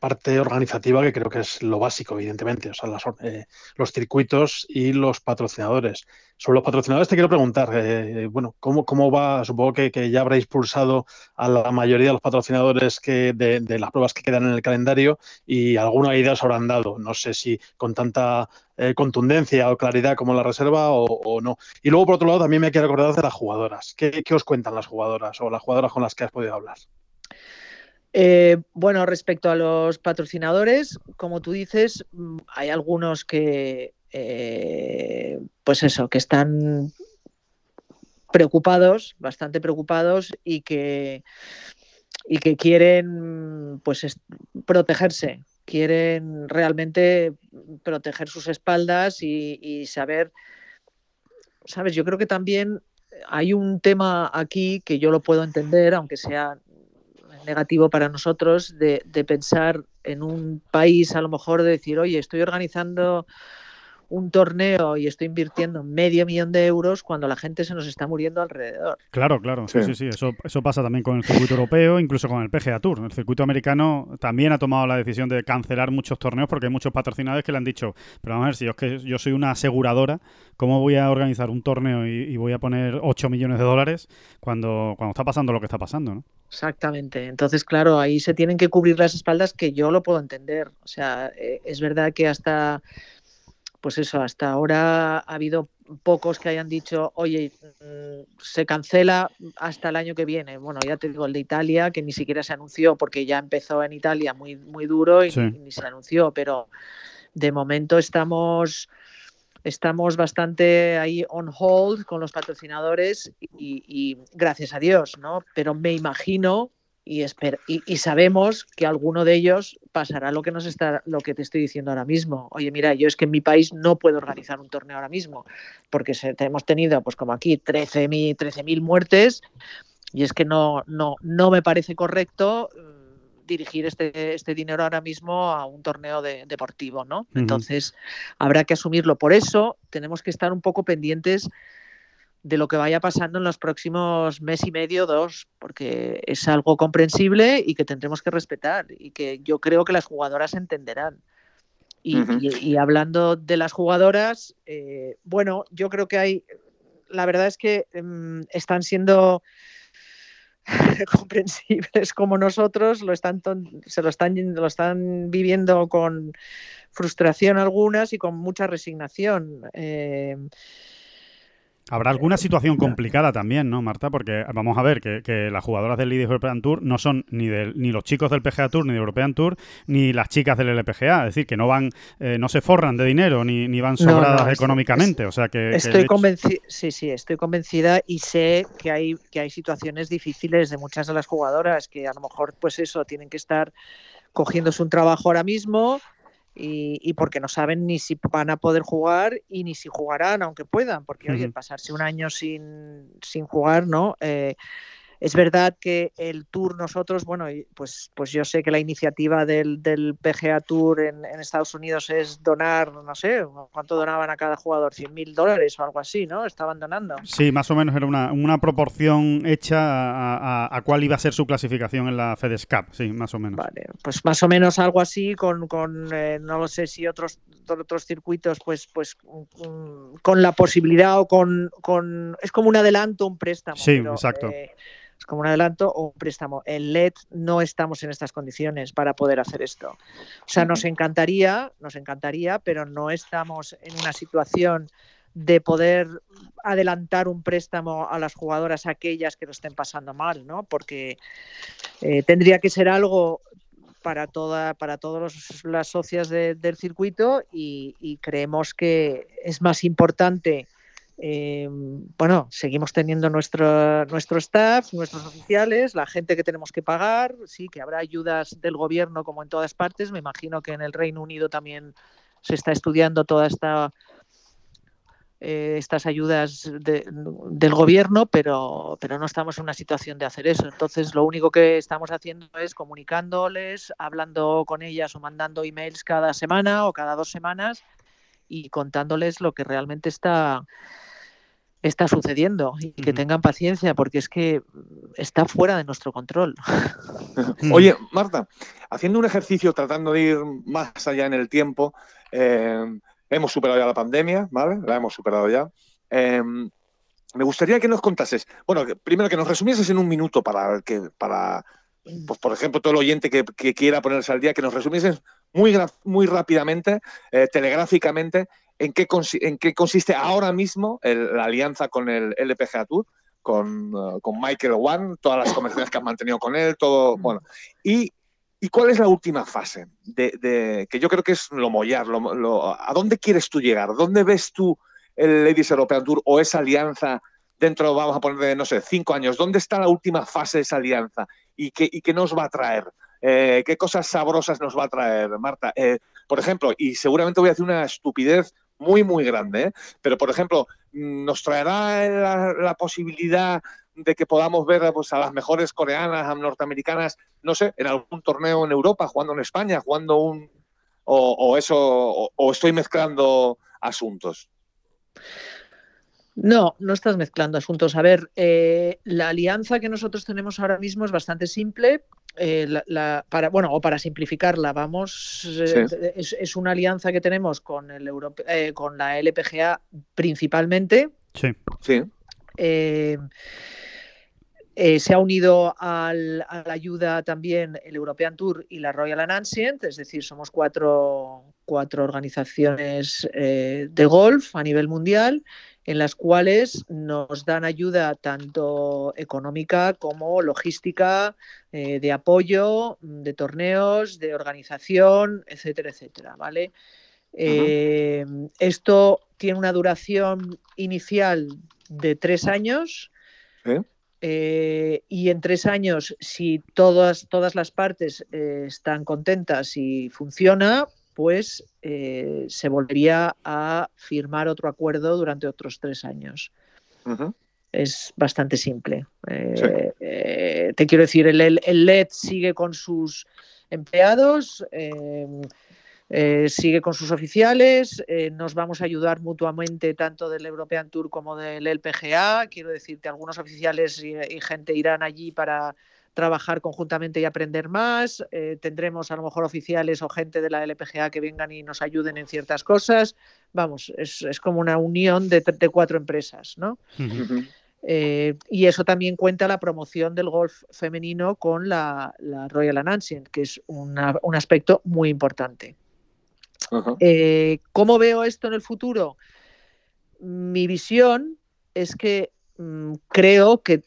parte organizativa, que creo que es lo básico, evidentemente, o sea, las eh, los circuitos y los patrocinadores. Sobre los patrocinadores te quiero preguntar, eh, bueno, ¿cómo, ¿cómo va? Supongo que, que ya habréis pulsado a la mayoría de los patrocinadores que de, de las pruebas que quedan en el calendario y alguna idea os habrán dado. No sé si con tanta eh, contundencia o claridad como la reserva o, no. Y luego, por otro lado, también me quiero acordar de las jugadoras. ¿Qué, os cuentan las jugadoras o las jugadoras con las que has podido hablar? Eh, bueno, respecto a los patrocinadores, como tú dices, mm, hay algunos que, eh, pues eso, que están preocupados, bastante preocupados y que, y que quieren, pues, es- protegerse, quieren realmente proteger sus espaldas y, saber, sabes, yo creo que también hay un tema aquí que yo lo puedo entender, aunque sea negativo para nosotros de, de pensar en un país, a lo mejor de decir, oye, estoy organizando un torneo y estoy invirtiendo medio millón de euros cuando la gente se nos está muriendo alrededor. Claro, claro, sí, sí, Sí. sí. Eso, eso pasa también con el circuito europeo, incluso con el PGA Tour. El circuito americano también ha tomado la decisión de cancelar muchos torneos porque hay muchos patrocinadores que le han dicho, pero vamos a ver, si yo, es que yo soy una aseguradora, ¿cómo voy a organizar un torneo y, y voy a poner 8 millones de dólares cuando, cuando está pasando lo que está pasando? ¿no? Exactamente. Entonces, claro, ahí se tienen que cubrir las espaldas que yo lo puedo entender. O sea, eh, es verdad que hasta, pues eso, hasta ahora ha habido pocos que hayan dicho, oye, mm, se cancela hasta el año que viene. Bueno, ya te digo, el de Italia, que ni siquiera se anunció porque ya empezó en Italia muy, muy duro y Sí. ni, ni se anunció, pero de momento estamos estamos bastante ahí on hold con los patrocinadores y, y gracias a Dios, ¿no? Pero me imagino y, esper- y, y sabemos que alguno de ellos pasará lo que nos está lo que te estoy diciendo ahora mismo. Oye, mira, yo es que en mi país no puedo organizar un torneo ahora mismo porque se, hemos tenido, pues como aquí, 13.000 13.000 muertes y es que no, no, no me parece correcto mm, dirigir este, este dinero ahora mismo a un torneo de- deportivo, ¿no? Entonces, habrá que asumirlo. Por eso tenemos que estar un poco pendientes de lo que vaya pasando en los próximos mes y medio, dos, porque es algo comprensible y que tendremos que respetar y que yo creo que las jugadoras entenderán. Y, Ujú. y- y hablando de las jugadoras, eh, bueno, yo creo que hay, la verdad es que mm, están siendo [laughs] comprensibles como nosotros, lo están se lo están, lo están viviendo con frustración algunas y con mucha resignación. Eh, Habrá alguna situación complicada también, ¿no, Marta? Porque vamos a ver que, que las jugadoras del Ladies European Tour no son ni del, ni los chicos del PGA Tour, ni del European Tour, ni las chicas del LPGA. Es decir, que no van, eh, no se forran de dinero, ni, ni van No, no, sobradas es- económicamente. o sea que, Estoy convencida, sí, sí, estoy convencida y sé que hay, que hay situaciones difíciles de muchas de las jugadoras que a lo mejor, pues eso, tienen que estar cogiéndose un trabajo ahora mismo y, y porque no saben ni si van a poder jugar y ni si jugarán, aunque puedan, porque oye, Ujú. pasarse un año sin, sin jugar, ¿no? Eh, es verdad que el tour nosotros, bueno, pues, pues yo sé que la iniciativa del, del PGA Tour en, en Estados Unidos es donar, no sé, ¿cuánto donaban a cada jugador? 100 mil dólares o algo así, ¿no? Estaban donando. Sí, más o menos era una, una proporción hecha a, a- a cuál iba a ser su clasificación en la FedEx Cup, sí, más o menos. Vale, pues más o menos algo así con, con eh, no lo sé si otros otros circuitos pues pues mm, con la posibilidad o con, con es como un adelanto un préstamo Sí, pero, exacto. eh, es como un adelanto o un préstamo el LED no estamos en estas condiciones para poder hacer esto o sea nos encantaría nos encantaría pero no estamos en una situación de poder adelantar un préstamo a las jugadoras aquellas que lo estén pasando mal, ¿no? Porque eh, tendría que ser algo para toda para todas las socias del circuito y, creemos que es más importante eh, bueno, seguimos teniendo nuestro, nuestro staff, nuestros oficiales, la gente que tenemos que pagar, sí, que habrá ayudas del gobierno como en todas partes, me imagino que en el Reino Unido también se está estudiando toda esta eh, estas ayudas del gobierno, pero, pero no estamos en una situación de hacer eso. Entonces, lo único que estamos haciendo es comunicándoles, hablando con ellas o mandando emails cada semana o cada dos semanas y contándoles lo que realmente está está sucediendo y que tengan paciencia porque es que está fuera de nuestro control. [laughs] Oye, Marta, haciendo un ejercicio tratando de ir más allá en el tiempo, eh, Hemos superado ya la pandemia, ¿vale? La hemos superado ya. Em, me gustaría que nos contases, bueno, primero que nos resumieses en un minuto para que, para, pues, por ejemplo, todo el oyente que, quiera ponerse al día, que nos resumieses muy, muy rápidamente, eh, telegráficamente, en qué, consiste ahora mismo la alianza con el LPGA Tour, con, uh, con Michael One, todas las conversaciones que han mantenido con él, todo, bueno, y ¿Y cuál es la última fase? De, que yo creo que es lo mollar. ¿A dónde quieres tú llegar? ¿Dónde ves tú el Ladies European Tour o esa alianza dentro, vamos a poner, de, no sé, cinco años? ¿Dónde está la última fase de esa alianza? ¿Y qué, nos va a traer? Eh, ¿Qué cosas sabrosas nos va a traer, Marta? Eh, por ejemplo, y seguramente voy a hacer una estupidez muy, muy grande, ¿eh? pero por ejemplo, ¿nos traerá la posibilidad de que podamos ver pues, a las mejores coreanas, norteamericanas, no sé, en algún torneo en Europa, jugando en España, jugando un... o, eso, o, estoy mezclando asuntos. No, no estás mezclando asuntos. A ver, eh, la alianza que nosotros tenemos ahora mismo es bastante simple. Eh, para, bueno, o para simplificarla, vamos, eh, es, una alianza que tenemos con, el con la LPGA principalmente. Sí. Sí. Eh, se ha unido a la ayuda también el European Tour y la Royal Ancient, es decir, somos cuatro, organizaciones eh, de golf a nivel mundial en las cuales nos dan ayuda tanto económica como logística, eh, de apoyo, de torneos, de organización, etcétera, etcétera, ¿vale? Esto tiene una duración inicial de tres años. Eh, y en tres años, si todas, todas las partes eh, están contentas y funciona, pues eh, se volvería a firmar otro acuerdo durante otros tres años. Es bastante simple. te quiero decir, el, el, LED sigue con sus empleados. Eh, sigue con sus oficiales, eh, nos vamos a ayudar mutuamente tanto del European Tour como del LPGA. Quiero decirte, algunos oficiales y, gente irán allí para trabajar conjuntamente y aprender más. Eh, tendremos a lo mejor oficiales o gente de la LPGA que vengan y nos ayuden en ciertas cosas. Vamos, es, como una unión de, cuatro empresas, ¿no? y eso también cuenta la promoción del golf femenino con la, Royal Ancient, que es un aspecto muy importante. Eh, ¿Cómo veo esto en el futuro? Mi visión es que mm, creo que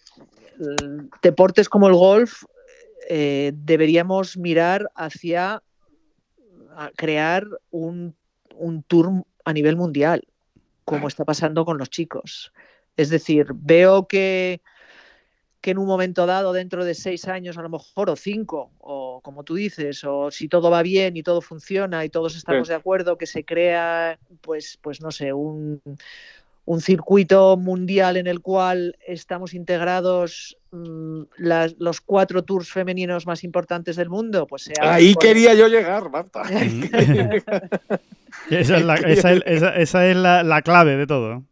mm, deportes como el golf eh, deberíamos mirar hacia crear un, un tour a nivel mundial, como está pasando con los chicos. Es decir, veo que que en un momento dado, dentro de seis años a lo mejor, o cinco, o como tú dices, o si todo va bien y todo funciona y todos estamos de acuerdo, que se crea, pues, pues no sé, un, circuito mundial en el cual estamos integrados mm, los cuatro tours femeninos más importantes del mundo, pues Ahí quería yo llegar, Marta. [laughs] [laughs] esa es, la, la clave de todo.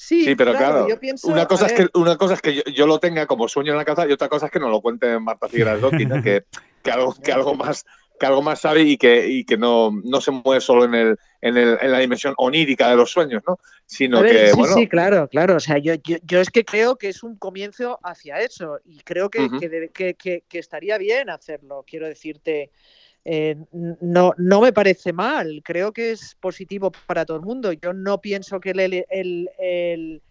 Sí, pero claro, una, cosa es que, una cosa es que yo, lo tenga como sueño en la casa y otra cosa es que no lo cuente Marta Figueras que, que, algo, que, algo más, que algo más sabe y que, y que no, no se mueve solo en, el, en, el, en la dimensión onírica de los sueños, ¿no? Sino que, sí, sí, claro, claro. O sea, yo, yo, es que creo que es un comienzo hacia eso y creo que, que, que estaría bien hacerlo. Quiero decirte, eh, no, no me parece mal, creo que es positivo para todo el mundo. Yo no pienso que el, el,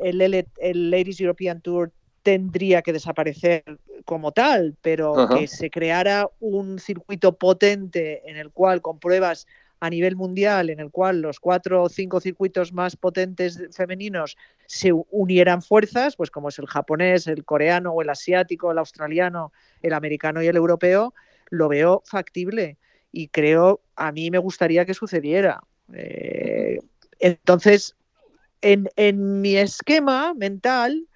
el, Ladies European Tour tendría que desaparecer como tal, pero Ajá. que se creara un circuito potente en el cual con pruebas a nivel mundial, en el cual los cuatro o cinco circuitos más potentes femeninos se unieran fuerzas, pues como es el japonés, el coreano o el asiático, el australiano, el americano y el europeo, lo veo factible y creo, a mí me gustaría que sucediera. Eh, entonces, en, en mi esquema mental,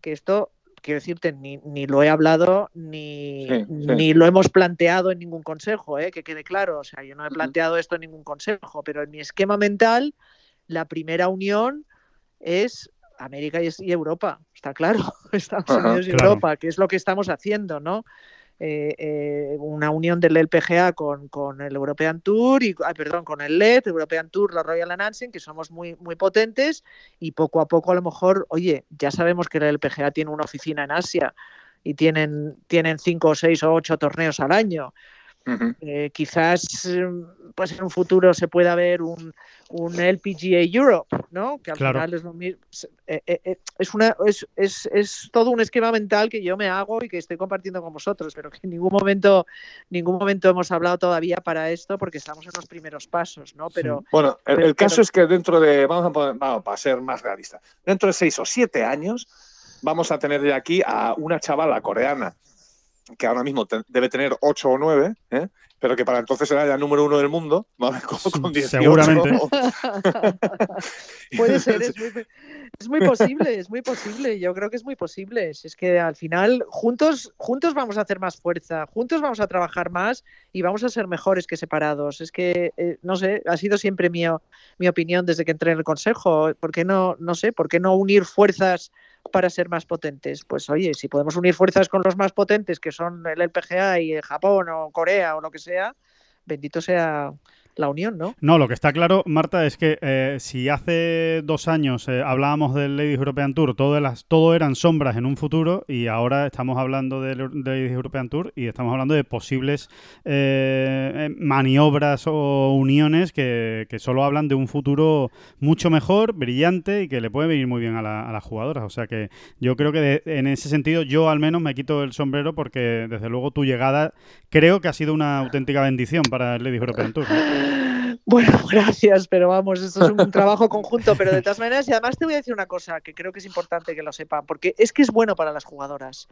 que esto, quiero decirte, ni, ni lo he hablado ni, Sí, sí. ni lo hemos planteado en ningún consejo, ¿eh? que quede claro. O sea, yo no he planteado esto en ningún consejo, pero en mi esquema mental, la primera unión es América y, Europa, está claro, [laughs] Estados Ajá, Unidos y claro. Europa, que es lo que estamos haciendo, ¿no? Eh, eh, una unión del LPGA con, con el European Tour y perdón con el LED, European Tour, la Royal Announcing, que somos muy muy potentes y poco a poco a lo mejor, oye, ya sabemos que el LPGA tiene una oficina en Asia y tienen tienen cinco o seis o ocho torneos al año. Eh, quizás eh, pues en un futuro se pueda ver un, un LPGA Europe, ¿no? Que al Claro. final es lo mismo. Eh, eh, es, una, es, es, es todo un esquema mental que yo me hago y que estoy compartiendo con vosotros, pero que en ningún momento, ningún momento hemos hablado todavía para esto porque estamos en los primeros pasos, ¿no? Pero Bueno, el, Pero- el caso pero- es que dentro de, vamos a poner, vamos, para ser más realista, dentro de seis o siete años vamos a tener de aquí a una chavala coreana que ahora mismo te- debe tener ocho o nueve, ¿eh? pero que para entonces será ya número uno del mundo, ¿vale? [laughs] Con, con 18. Seguramente. [laughs] Puede ser, es muy, [laughs] es muy posible, es muy posible. Yo creo que es muy posible. Si es que al final juntos, juntos vamos a hacer más fuerza, juntos vamos a trabajar más y vamos a ser mejores que separados. Es que, eh, no sé, ha sido siempre mi, mi opinión desde que entré en el Consejo. ¿Por qué no, no sé, por qué no unir fuerzas para ser más potentes? Pues oye, si podemos unir fuerzas con los más potentes, que son el LPGA y el Japón o Corea o lo que sea, bendito sea la unión, ¿no? No, lo que está claro, Marta, es que eh, si hace dos años eh, hablábamos del Ladies European Tour, todo, las, todo eran sombras en un futuro y ahora estamos hablando del Ladies European Tour y estamos hablando de posibles eh, eh, maniobras o uniones que, que solo hablan de un futuro mucho mejor, brillante y que le puede venir muy bien a, la- a las jugadoras. O sea que yo creo que de- en ese sentido yo al menos me quito el sombrero porque desde luego tu llegada creo que ha sido una auténtica bendición para el Ladies European Tour. ¿no? Bueno, [laughs] gracias, pero vamos, esto es un [laughs] trabajo conjunto, pero de todas maneras, y además te voy a decir una cosa que creo que es importante que lo sepan, porque es que es bueno para las jugadoras.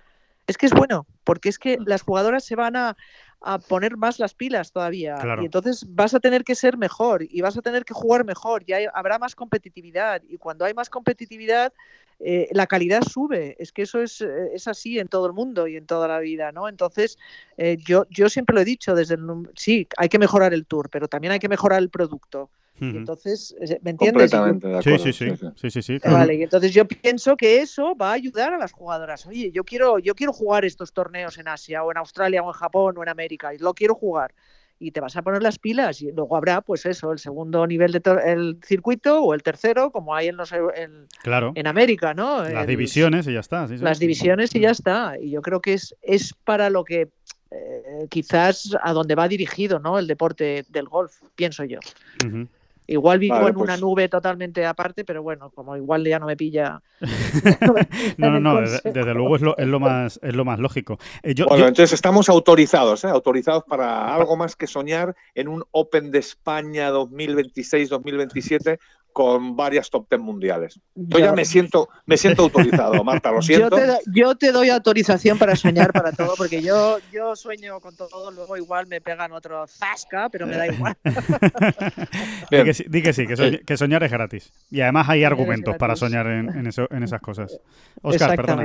Es que es bueno, porque es que las jugadoras se van a, a poner más las pilas todavía. Claro. Y entonces vas a tener que ser mejor y vas a tener que jugar mejor y hay- habrá más competitividad. Y cuando hay más competitividad, eh, la calidad sube. Es que eso es, eh, es así en todo el mundo y en toda la vida, ¿no? Entonces, eh, yo, yo siempre lo he dicho, desde el, sí, hay que mejorar el tour, pero también hay que mejorar el producto. Y entonces, ¿me entiendes? De Sí, acuerdo. sí, sí, sí, sí. sí, sí, sí, claro. Vale, y entonces yo pienso que eso va a ayudar a las jugadoras. Oye, yo quiero, yo quiero jugar estos torneos en Asia, o en Australia, o en Japón, o en América, y lo quiero jugar. Y te vas a poner las pilas, y luego habrá, pues eso, el segundo nivel de tor- el circuito, o el tercero, como hay en los en, Claro. en América, ¿no? Las El- divisiones y ya está. sí, sí. Las divisiones y ya está. Y yo creo que es, es para lo que eh, quizás a donde va dirigido, ¿no? El deporte del golf, pienso yo. Ujú. Igual vivo Vale, en una pues- nube totalmente aparte, pero bueno, como igual ya no me pilla. [laughs] [laughs] No, no, no, desde, luego es lo, es lo más es lo más lógico. Eh, yo- Bueno, yo- entonces estamos autorizados, ¿eh? autorizados para algo más que soñar en un Open de España 2026-2027 con varias top ten mundiales. Yo ya me siento, me siento autorizado, Marta, lo [laughs] yo, siento. te, do- yo te doy autorización para soñar para todo, porque yo, yo sueño con todo, luego igual me pegan otro zasca, pero me da igual. [laughs] di que sí, di que sí, que, soñ- que soñar es gratis. Y además hay argumentos para soñar en, en eso, en esas cosas. Oscar, perdona.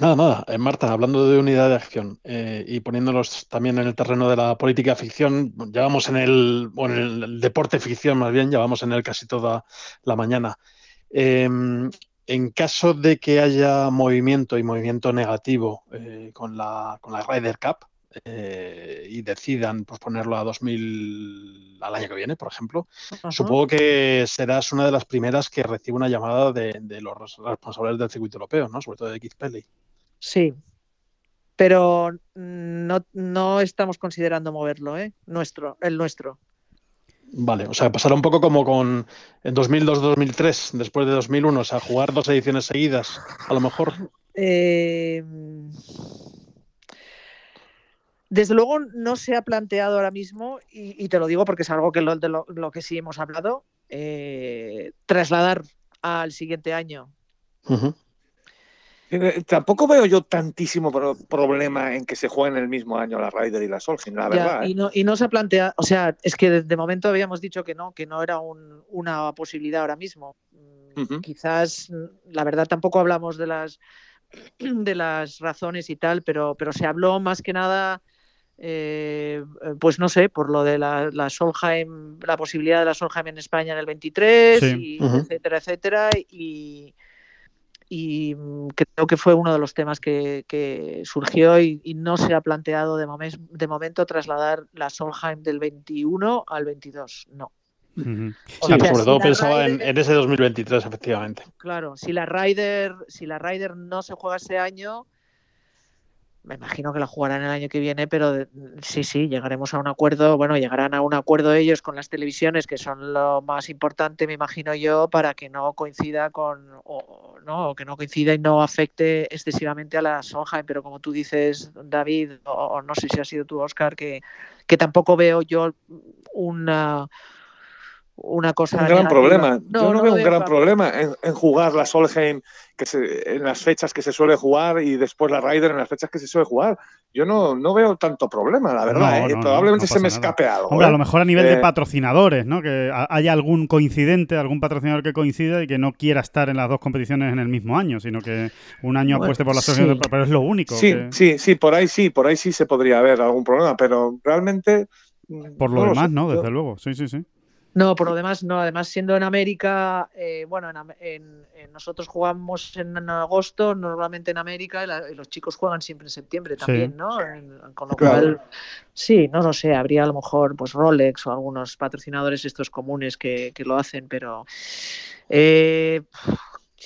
Nada, nada. Eh, Marta, hablando de unidad de acción eh, y poniéndolos también en el terreno de la política ficción, ya vamos en el, o en el deporte ficción más bien, ya vamos en él casi toda la mañana. Eh, en caso de que haya movimiento y movimiento negativo eh, con la, con la Ryder Cup eh, y decidan posponerlo a 2000, al año que viene, por ejemplo, Ajá. Supongo que serás una de las primeras que recibe una llamada de, de los responsables del circuito europeo, ¿no? Sobre todo de Keith Pelly. Sí. Pero no, no estamos considerando moverlo, ¿eh? Nuestro, el nuestro. Vale, o sea, pasará un poco como con en 2002-2003, después de 2001, o sea, jugar dos ediciones seguidas, a lo mejor. Eh, Desde luego no se ha planteado ahora mismo, y, te lo digo porque es algo que lo, de lo, que sí hemos hablado, eh, trasladar al siguiente año. Tampoco veo yo tantísimo problema en que se jueguen el mismo año la Ryder y la Solheim, la verdad. y, no, y, no, se plantea, o sea, es que de, momento habíamos dicho que no, que no era una posibilidad ahora mismo. Mm, quizás, la verdad, tampoco hablamos de las [clears throat] de las razones y tal, pero, pero se habló más que nada, eh, pues no sé, por lo de la, la, Solheim, la posibilidad de la Solheim en España en el 23, y etcétera, etcétera, y y mm, creo que fue uno de los temas que, surgió y, no se ha planteado de, de momento trasladar la Solheim del 21 al 22, no. Sí, sobre todo pensaba en, en, ese 2023, efectivamente. Claro, si la Ryder, si la Ryder no se juega ese año, me imagino que la jugarán el año que viene, pero sí, sí, llegaremos a un acuerdo, bueno, llegarán a un acuerdo ellos con las televisiones, que son lo más importante, me imagino yo, para que no coincida con, o, no, que no coincida y no afecte excesivamente a la Sonja, pero como tú dices, David, o, no sé si ha sido tú, Oscar, que, que tampoco veo yo una una cosa. Un gran problema. Yo no, veo un gran problema en, jugar la Solheim que en las fechas que se suele jugar y después la Ryder en las fechas que se suele jugar. Yo no, no veo tanto problema, la verdad. ¿eh? Probablemente se me escape algo. Hombre, a lo mejor a nivel de eh, patrocinadores, ¿no? Que haya algún coincidente, algún patrocinador que coincida y que no quiera estar en las dos competiciones en el mismo año, sino que un año apueste por la Solheim, pero es lo único. Sí, sí, sí, por ahí sí, por ahí sí se podría haber algún problema, pero realmente. Por lo demás, no, desde luego. Sí, sí, sí. No, por lo demás, no. Además, siendo en América, eh, bueno, en, nosotros jugamos en agosto, normalmente en América, y, los chicos juegan siempre en septiembre también, ¿no? con lo cual, sí, no lo sé, habría a lo mejor pues Rolex o algunos patrocinadores estos comunes que, que lo hacen, pero eh,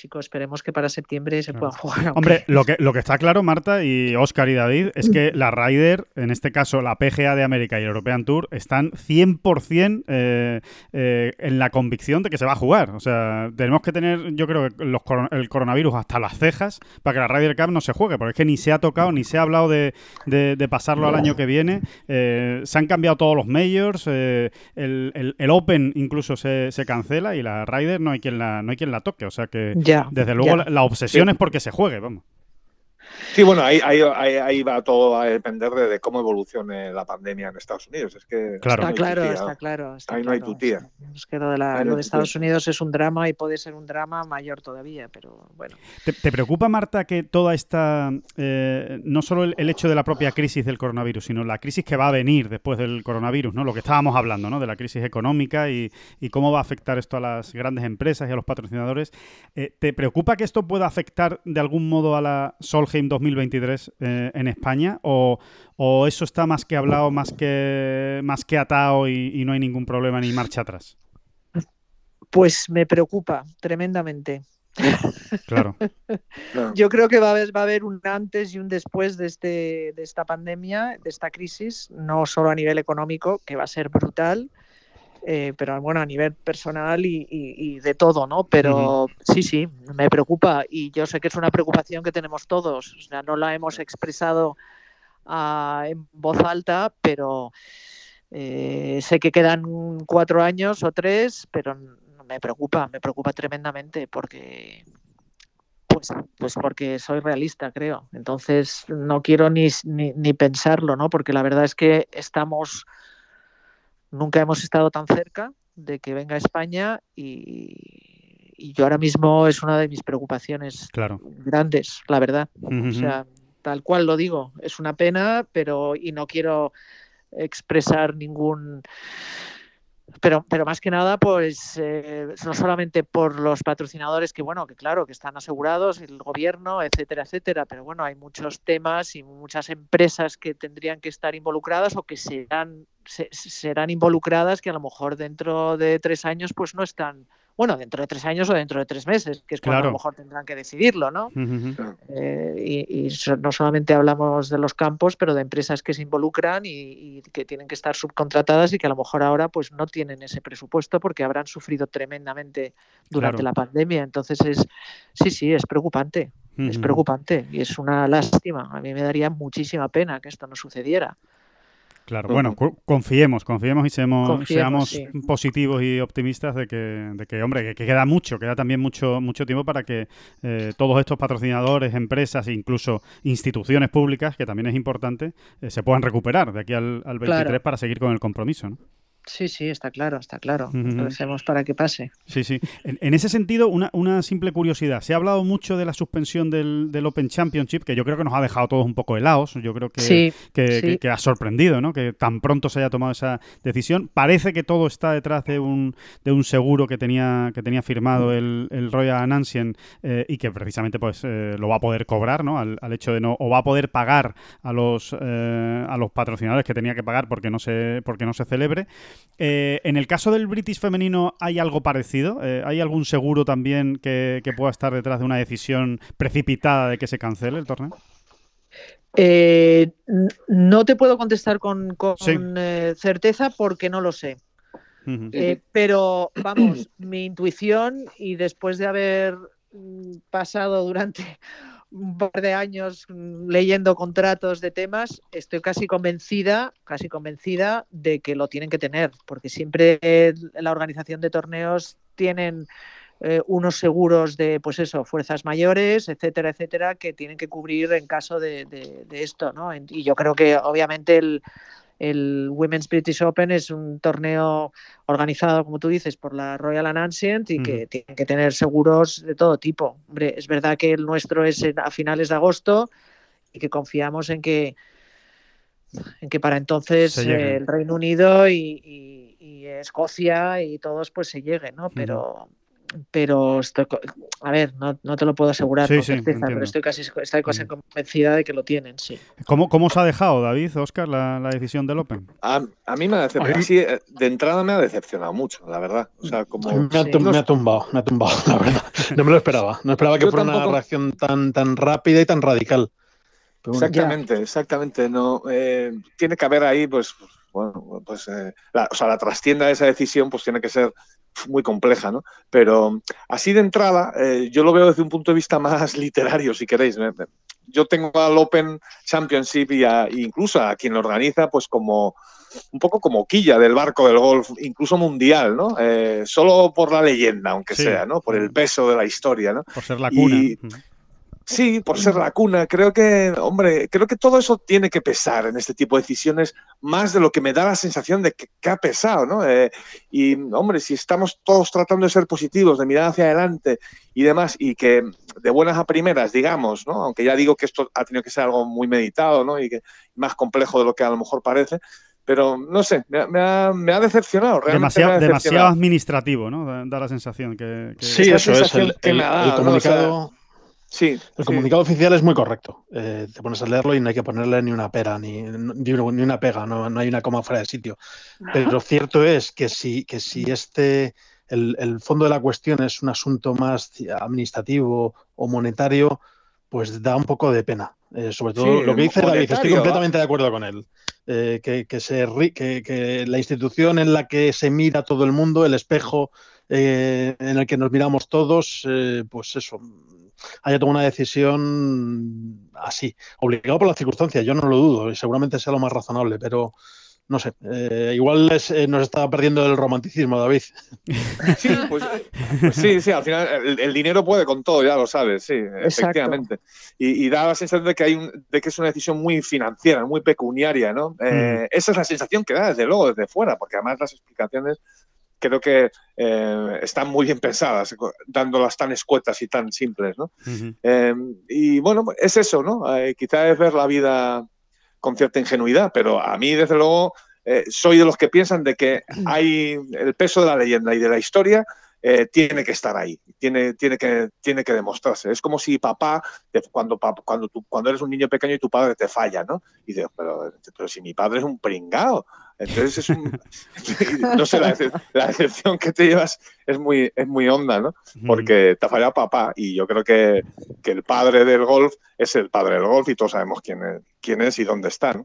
chicos, esperemos que para septiembre se pueda jugar. Hombre, lo que, [laughs] lo que está claro, Marta y Oscar y David, es que la Ryder, en este caso la PGA de América y el European Tour, están 100% eh, eh, en la convicción de que se va a jugar. O sea, tenemos que tener, yo creo que el coronavirus hasta las cejas para que la Ryder Cup no se juegue, porque es que ni se ha tocado, ni se ha hablado de, pasarlo al año que viene. Eh, se han cambiado todos los majors, el, Open incluso se, se, cancela y la Ryder no hay quien la, no hay quien la toque. O sea que desde luego la, obsesión es porque se juegue, vamos. Sí, bueno, ahí, ahí, ahí, va todo a depender de, cómo evolucione la pandemia en Estados Unidos. Es que claro. Está, claro, está claro, ahí no hay tu tía. Es que lo de, Estados Unidos es un drama y puede ser un drama mayor todavía, pero bueno. ¿Te, preocupa, Marta, que toda esta, eh, no solo el, hecho de la propia crisis del coronavirus, sino la crisis que va a venir después del coronavirus, ¿no? Lo que estábamos hablando, ¿no? De la crisis económica y, cómo va a afectar esto a las grandes empresas y a los patrocinadores. Eh, ¿Te preocupa que esto pueda afectar de algún modo a la Solheim 2023 eh, en España? ¿O, eso está más que hablado, más que, más que atado y, no hay ningún problema ni marcha atrás? Pues me preocupa tremendamente. [laughs] Claro. Yo creo que va a, haber, va a haber un antes y un después de, este, de esta pandemia, de esta crisis, no solo a nivel económico, que va a ser brutal, eh, pero bueno, a nivel personal y, de todo, ¿no? Pero sí, sí, me preocupa y yo sé que es una preocupación que tenemos todos, o sea, no la hemos expresado ah, en voz alta, pero eh, sé que quedan cuatro años o tres, pero me preocupa, me preocupa tremendamente porque pues, pues porque soy realista, creo. Entonces no quiero ni, ni, ni pensarlo, ¿no? Porque la verdad es que estamos nunca hemos estado tan cerca de que venga a España y, yo ahora mismo es una de mis preocupaciones grandes, la verdad. O sea, tal cual lo digo, es una pena, pero y no quiero expresar ningún pero, pero más que nada, pues eh, no solamente por los patrocinadores que, bueno, que claro, que están asegurados, el gobierno, etcétera, etcétera, pero bueno, hay muchos temas y muchas empresas que tendrían que estar involucradas o que serán, serán involucradas que a lo mejor dentro de tres años pues no están bueno, dentro de tres años o dentro de tres meses, que es cuando a lo mejor tendrán que decidirlo, ¿no? Eh, y, no solamente hablamos de los campos, pero de empresas que se involucran y, que tienen que estar subcontratadas y que a lo mejor ahora pues no tienen ese presupuesto porque habrán sufrido tremendamente durante la pandemia. Entonces es, sí, sí, es preocupante. Es preocupante y es una lástima. A mí me daría muchísima pena que esto no sucediera. Claro, bueno, confiemos, confiemos y seamos, seamos positivos y optimistas de que, de que hombre, que, queda mucho, queda también mucho, mucho tiempo para que eh, todos estos patrocinadores, empresas e incluso instituciones públicas, que también es importante, eh, se puedan recuperar de aquí al, 23 para seguir con el compromiso. ¿no? Sí, sí, está claro, está claro. Lo hacemos para que pase. Sí, sí. En, ese sentido, una, una, simple curiosidad. Se ha hablado mucho de la suspensión del, del, Open Championship, que yo creo que nos ha dejado todos un poco helados. Yo creo que, que, ha sorprendido, ¿no? Que tan pronto se haya tomado esa decisión. Parece que todo está detrás de un, de un seguro que tenía, que tenía firmado el, el Royal Ancien eh, y que precisamente pues eh, lo va a poder cobrar, ¿no? Al, hecho de no, o va a poder pagar a los, eh, a los patrocinadores que tenía que pagar porque no se, porque no se celebre. Eh, en el caso del British femenino, ¿hay algo parecido? Eh, ¿Hay algún seguro también que, pueda estar detrás de una decisión precipitada de que se cancele el torneo? Eh, no te puedo contestar con, certeza porque no lo sé. pero vamos, mi intuición y después de haber mm, pasado durante un par de años mm, leyendo contratos de temas, estoy casi convencida, casi convencida de que lo tienen que tener, porque siempre la organización de torneos tienen eh, unos seguros de, pues eso, fuerzas mayores, etcétera, etcétera, que tienen que cubrir en caso de, de esto, ¿no? Y yo creo que obviamente el, el Women's British Open es un torneo organizado, como tú dices, por la Royal and Ancient y que tienen que tener seguros de todo tipo. Hombre, es verdad que el nuestro es a finales de agosto y que confiamos en que en que para entonces el Reino Unido y, Escocia y todos pues se lleguen, ¿no? Pero pero estoy, a ver, no, no, te lo puedo asegurar con certeza, pero estoy casi, estoy casi convencida de que lo tienen, sí. ¿Cómo, cómo os ha dejado, David, Oscar, la, la decisión del Open? A, a mí me ha decepcionado, sí, eh, de entrada me ha decepcionado mucho, la verdad. O sea, como... me, ha, me, ha, tumbado, me ha tumbado, [laughs] la verdad. No me lo esperaba, no esperaba que fuera una reacción tan, tan rápida y tan radical. exactamente, exactamente. No, eh, tiene que haber ahí, pues, bueno, pues, eh, la, o sea, la trastienda de esa decisión, pues tiene que ser muy compleja, ¿no? Pero así de entrada, eh, yo lo veo desde un punto de vista más literario, si queréis. Yo tengo al Open Championship y a, incluso a quien lo organiza, pues como un poco como quilla del barco del golf, incluso mundial, ¿no? Eh, solo por la leyenda, aunque sea, ¿no? Por el peso de la historia, ¿no? Por ser la cuna. Sí, por ser la cuna. Creo que, hombre, creo que todo eso tiene que pesar en este tipo de decisiones, más de lo que me da la sensación de que, ha pesado, ¿no? Eh, y, hombre, si estamos todos tratando de ser positivos, de mirar hacia adelante y demás, y que de buenas a primeras, digamos, ¿no? Aunque ya digo que esto ha tenido que ser algo muy meditado, ¿no? Y que más complejo de lo que a lo mejor parece, pero no sé, me, ha, decepcionado. Realmente demasiado, administrativo, ¿no? Da, la sensación que. Sí, eso es. El, comunicado. Sí, el comunicado oficial es muy correcto. Eh, te pones a leerlo y no hay que ponerle ni una pera, ni, ni una pega, no, hay una coma fuera de sitio. Pero cierto es que si, que si este, el, fondo de la cuestión es un asunto más administrativo o monetario, pues da un poco de pena. Eh, sobre todo lo que dice David, estoy completamente de acuerdo con él. Eh, que, que, se, que, que, la institución en la que se mira todo el mundo, el espejo en el que nos miramos todos, pues eso, haya tomado una decisión así, obligado por las circunstancias, yo no lo dudo, y seguramente sea lo más razonable, pero no sé, eh, igual eh, nos está perdiendo el romanticismo, David. Sí, pues, pues sí, sí, al final el, dinero puede con todo, ya lo sabes, sí, efectivamente. Y, da la sensación de que, hay un, de que es una decisión muy financiera, muy pecuniaria, ¿no? Eh, mm. Esa es la sensación que da desde luego, desde fuera, porque además las explicaciones creo que eh, están muy bien pensadas, dándolas tan escuetas y tan simples, ¿no? Eh, y bueno, es eso, ¿no? Eh, quizá es ver la vida con cierta ingenuidad, pero a mí, desde luego, soy de los que piensan de que hay el peso de la leyenda y de la historia tiene que estar ahí, tiene, tiene, que, tiene que demostrarse. Es como si papá, cuando, cuando, tú, cuando eres un niño pequeño y tu padre te falla, ¿no? Y dices, pero, pero si mi padre es un pringao, Entonces es un, [laughs] no sé, la, decepción que te llevas es muy, es muy honda, ¿no? Porque te ha fallado papá y yo creo que, que, el padre del golf es el padre del golf y todos sabemos quién es, quién es y dónde está,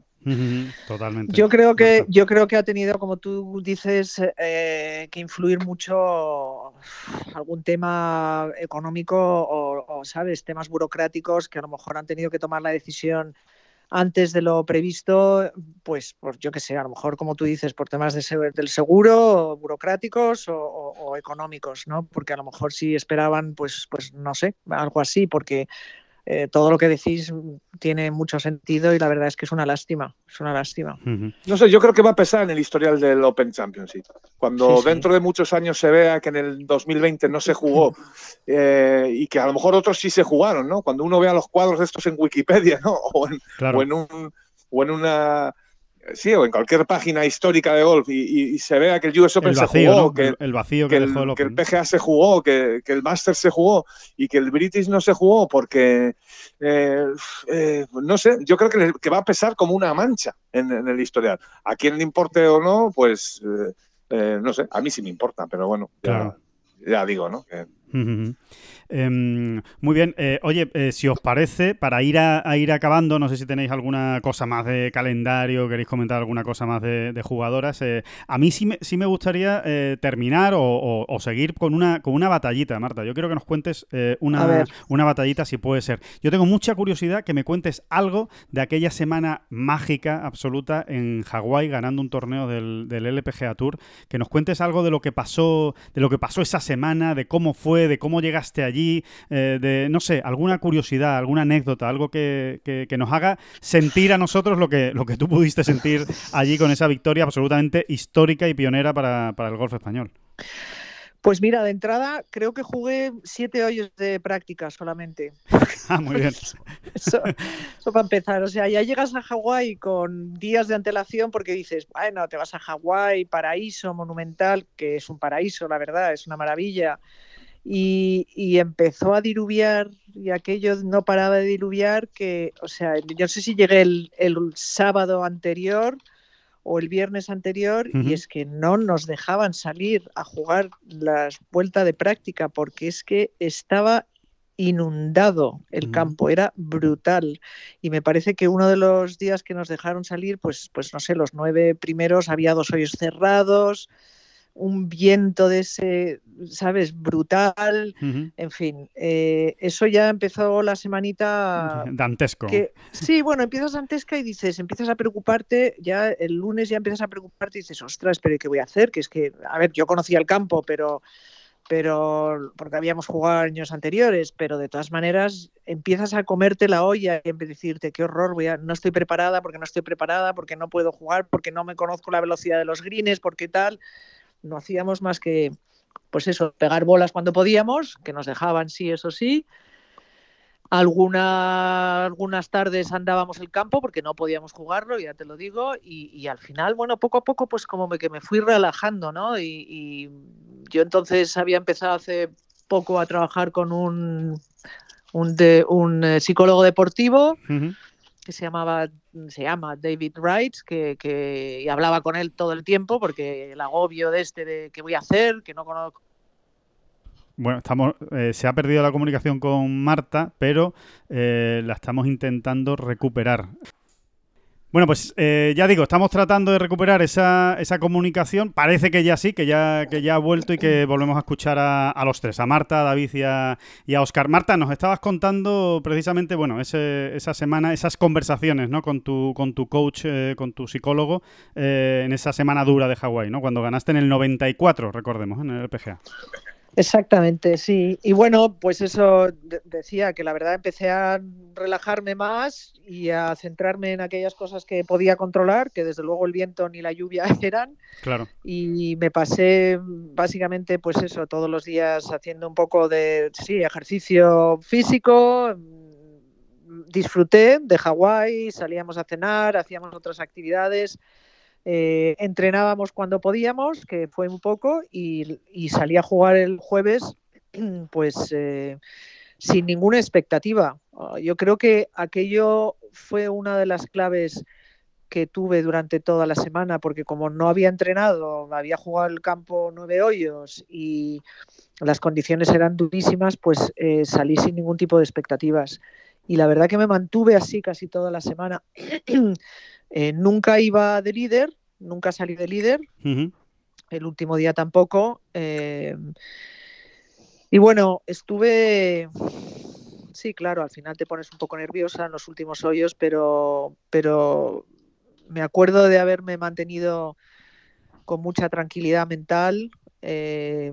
Totalmente. Yo creo que, yo creo que ha tenido, como tú dices, eh, que influir mucho algún tema económico o, ¿sabes?, temas burocráticos que a lo mejor han tenido que tomar la decisión antes de lo previsto, pues por yo que sé, a lo mejor como tú dices, por temas de, del seguro, burocráticos o, económicos, ¿no? Porque a lo mejor sí esperaban, pues, pues no sé, algo así, porque eh, todo lo que decís tiene mucho sentido y la verdad es que es una lástima, es una lástima. No sé, yo creo que va a pesar en el historial del Open Championship. Cuando dentro de muchos años se vea que en el 2020 no se jugó [laughs] eh, y que a lo mejor otros sí se jugaron, ¿no? Cuando uno vea los cuadros de estos en Wikipedia, ¿no? [laughs] O en, un, o en una sí, o en cualquier página histórica de golf y, se vea que el US Open se jugó, que el, vacío que, el, que el PGA se jugó, que, el Masters se jugó y que el British no se jugó porque, eh, eh, no sé, yo creo que, va a pesar como una mancha en, el historial. A quien le importe o no, pues eh, no sé, a mí sí me importa, pero bueno, ya, digo, ¿no? Em, muy bien. Eh, oye, eh, si os parece, para ir a, ir acabando, no sé si tenéis alguna cosa más de calendario, queréis comentar alguna cosa más de, jugadoras. Eh, a mí sí me, sí me gustaría terminar o, seguir con una, con una batallita, Marta. Yo quiero que nos cuentes una, una batallita, si puede ser. Yo tengo mucha curiosidad que me cuentes algo de aquella semana mágica, absoluta, en Hawái, ganando un torneo del, del LPGA Tour. Que nos cuentes algo de lo que pasó, de lo que pasó esa semana, de cómo fue, de cómo llegaste allí eh, de, no sé, alguna curiosidad, alguna anécdota, algo que, nos haga sentir a nosotros lo que, lo que tú pudiste sentir allí con esa victoria absolutamente histórica y pionera para, el golf español. Pues mira, de entrada creo que jugué siete hoyos de práctica solamente. [laughs] ah, muy bien. Eso, para empezar. O sea, ya llegas a Hawái con días de antelación porque dices, bueno, te vas a Hawái, paraíso monumental, que es un paraíso, la verdad, es una maravilla y, empezó a diluviar y aquello no paraba de diluviar que, o sea, yo no sé si llegué el, sábado anterior o el viernes anterior y es que no nos dejaban salir a jugar la vuelta de práctica porque es que estaba inundado el campo, era brutal. Y me parece que uno de los días que nos dejaron salir, pues, pues no sé, los nueve primeros había dos hoyos cerrados, un viento de ese, ¿sabes? Brutal. En fin, eh, eso ya empezó la semanita. [laughs] Dantesco. sí, bueno, empiezas dantesca y dices, empiezas a preocuparte, ya el lunes ya empiezas a preocuparte y dices, ostras, pero ¿qué voy a hacer? Que es que, a ver, yo conocía el campo, pero pero porque habíamos jugado años anteriores, pero de todas maneras empiezas a comerte la olla y a decirte qué horror, voy a, no estoy preparada porque no estoy preparada, porque no puedo jugar, porque no me conozco la velocidad de los greens, porque tal no hacíamos más que, pues eso, pegar bolas cuando podíamos, que nos dejaban, sí, eso sí. Alguna, algunas tardes andábamos el campo porque no podíamos jugarlo, ya te lo digo, y, al final, bueno, poco a poco, pues como que me fui relajando, ¿no? Y, yo entonces había empezado hace poco a trabajar con un, un, de, un eh, psicólogo deportivo que se llamaba se llama David Wright, que, hablaba con él todo el tiempo porque el agobio de este de qué voy a hacer, que no conozco. Bueno, estamos, eh, se ha perdido la comunicación con Marta, pero eh, la estamos intentando recuperar. Bueno, pues eh, ya digo, estamos tratando de recuperar esa, esa, comunicación. Parece que ya sí, que ya, que ya ha vuelto y que volvemos a escuchar a, los tres, a Marta, a David y a, y a, Oscar. Marta, nos estabas contando precisamente, bueno, ese, esa semana, esas conversaciones, ¿no? Con tu, con tu coach, eh, con tu psicólogo, eh, en esa semana dura de Hawái, ¿no? Cuando ganaste en el 94, recordemos, en el PGA. Exactamente, sí. Y bueno, pues eso decía que la verdad empecé a relajarme más y a centrarme en aquellas cosas que podía controlar, que desde luego el viento ni la lluvia [laughs] eran. Claro. Y me pasé básicamente, pues eso, todos los días haciendo un poco de, sí, ejercicio físico. Disfruté de Hawái, salíamos a cenar, hacíamos otras actividades eh, entrenábamos cuando podíamos, que fue un poco, y, salí a jugar el jueves, [clears throat] pues eh, sin ninguna expectativa. Ah, yo creo que aquello fue una de las claves que tuve durante toda la semana, porque como no había entrenado, había jugado el campo nueve hoyos y las condiciones eran durísimas, pues eh, salí sin ningún tipo de expectativas. Y la verdad que me mantuve así casi toda la semana. [clears throat] Eh, nunca iba de líder, nunca salí de líder. El último día tampoco. Eh, y bueno, estuve sí, claro, al final te pones un poco nerviosa en los últimos hoyos, pero, pero me acuerdo de haberme mantenido con mucha tranquilidad mental, eh,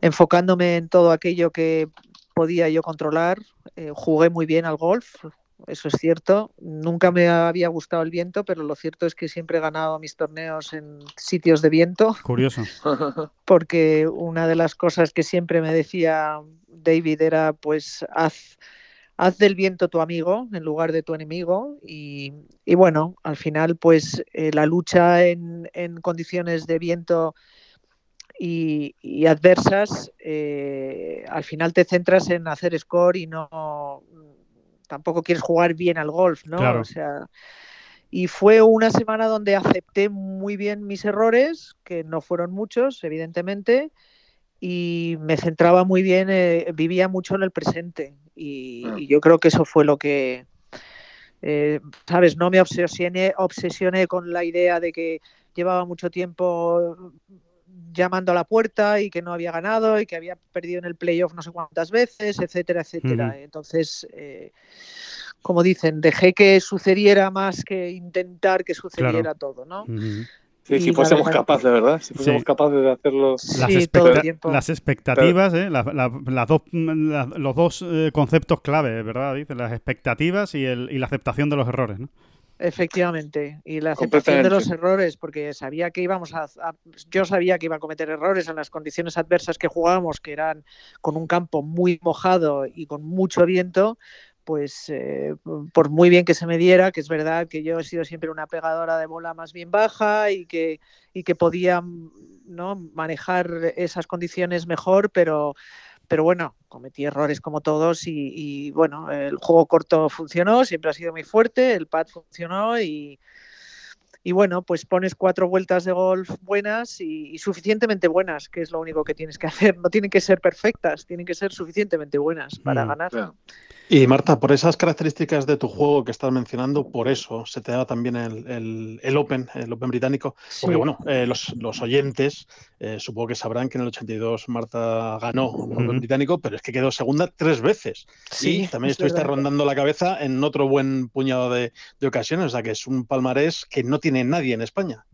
enfocándome en todo aquello que podía yo controlar. Eh, jugué muy bien al golf, eso es cierto. Nunca me había gustado el viento, pero lo cierto es que siempre he ganado mis torneos en sitios de viento. Curioso. [laughs] Porque una de las cosas que siempre me decía David era, pues, haz haz del viento tu amigo en lugar de tu enemigo y, bueno, al final pues eh, la lucha en, condiciones de viento y, adversas, eh, al final te centras en hacer score y no tampoco quieres jugar bien al golf, ¿no? O sea, y fue una semana donde acepté muy bien mis errores, que no fueron muchos, evidentemente, y me centraba muy bien, eh, vivía mucho en el presente. Y, ah. yo creo que eso fue lo que, eh, ¿sabes? No me obsesioné, obsesioné con la idea de que llevaba mucho tiempo llamando a la puerta y que no había ganado y que había perdido en el playoff no sé cuántas veces, etcétera, etcétera. Entonces, eh, como dicen, dejé que sucediera más que intentar que sucediera todo, ¿no? Sí, si fuésemos capaces, ¿verdad? Si fuésemos capaces de hacerlo. Las, todo el tiempo. las expectativas, ¿eh? las dos, los dos eh, conceptos clave, ¿verdad? Dice, las expectativas y, el, y la aceptación de los errores, ¿no? Efectivamente, y la aceptación de los errores, porque sabía que íbamos a, yo sabía que iba a cometer errores en las condiciones adversas que jugábamos, que eran con un campo muy mojado y con mucho viento, pues eh, por muy bien que se me diera, que es verdad que yo he sido siempre una pegadora de bola más bien baja y que, y que podía ¿no? manejar esas condiciones mejor, pero, pero bueno, cometí errores como todos y, y, bueno, el juego corto funcionó, siempre ha sido muy fuerte, el pad funcionó y, y bueno, pues pones cuatro vueltas de golf buenas y, suficientemente buenas, que es lo único que tienes que [laughs] hacer. No tienen que ser perfectas, tienen que ser suficientemente buenas para mm, ganar. Y Marta, por esas características de tu juego que estás mencionando, por eso se te da también el, el, Open, el Open británico. Porque bueno, eh, los, los, oyentes eh, supongo que sabrán que en el 82 Marta ganó el Open británico, pero es que quedó segunda tres veces. Sí, y también estuviste rondando la cabeza en otro buen puñado de, de ocasiones, o sea que es un palmarés que no tiene nadie en España.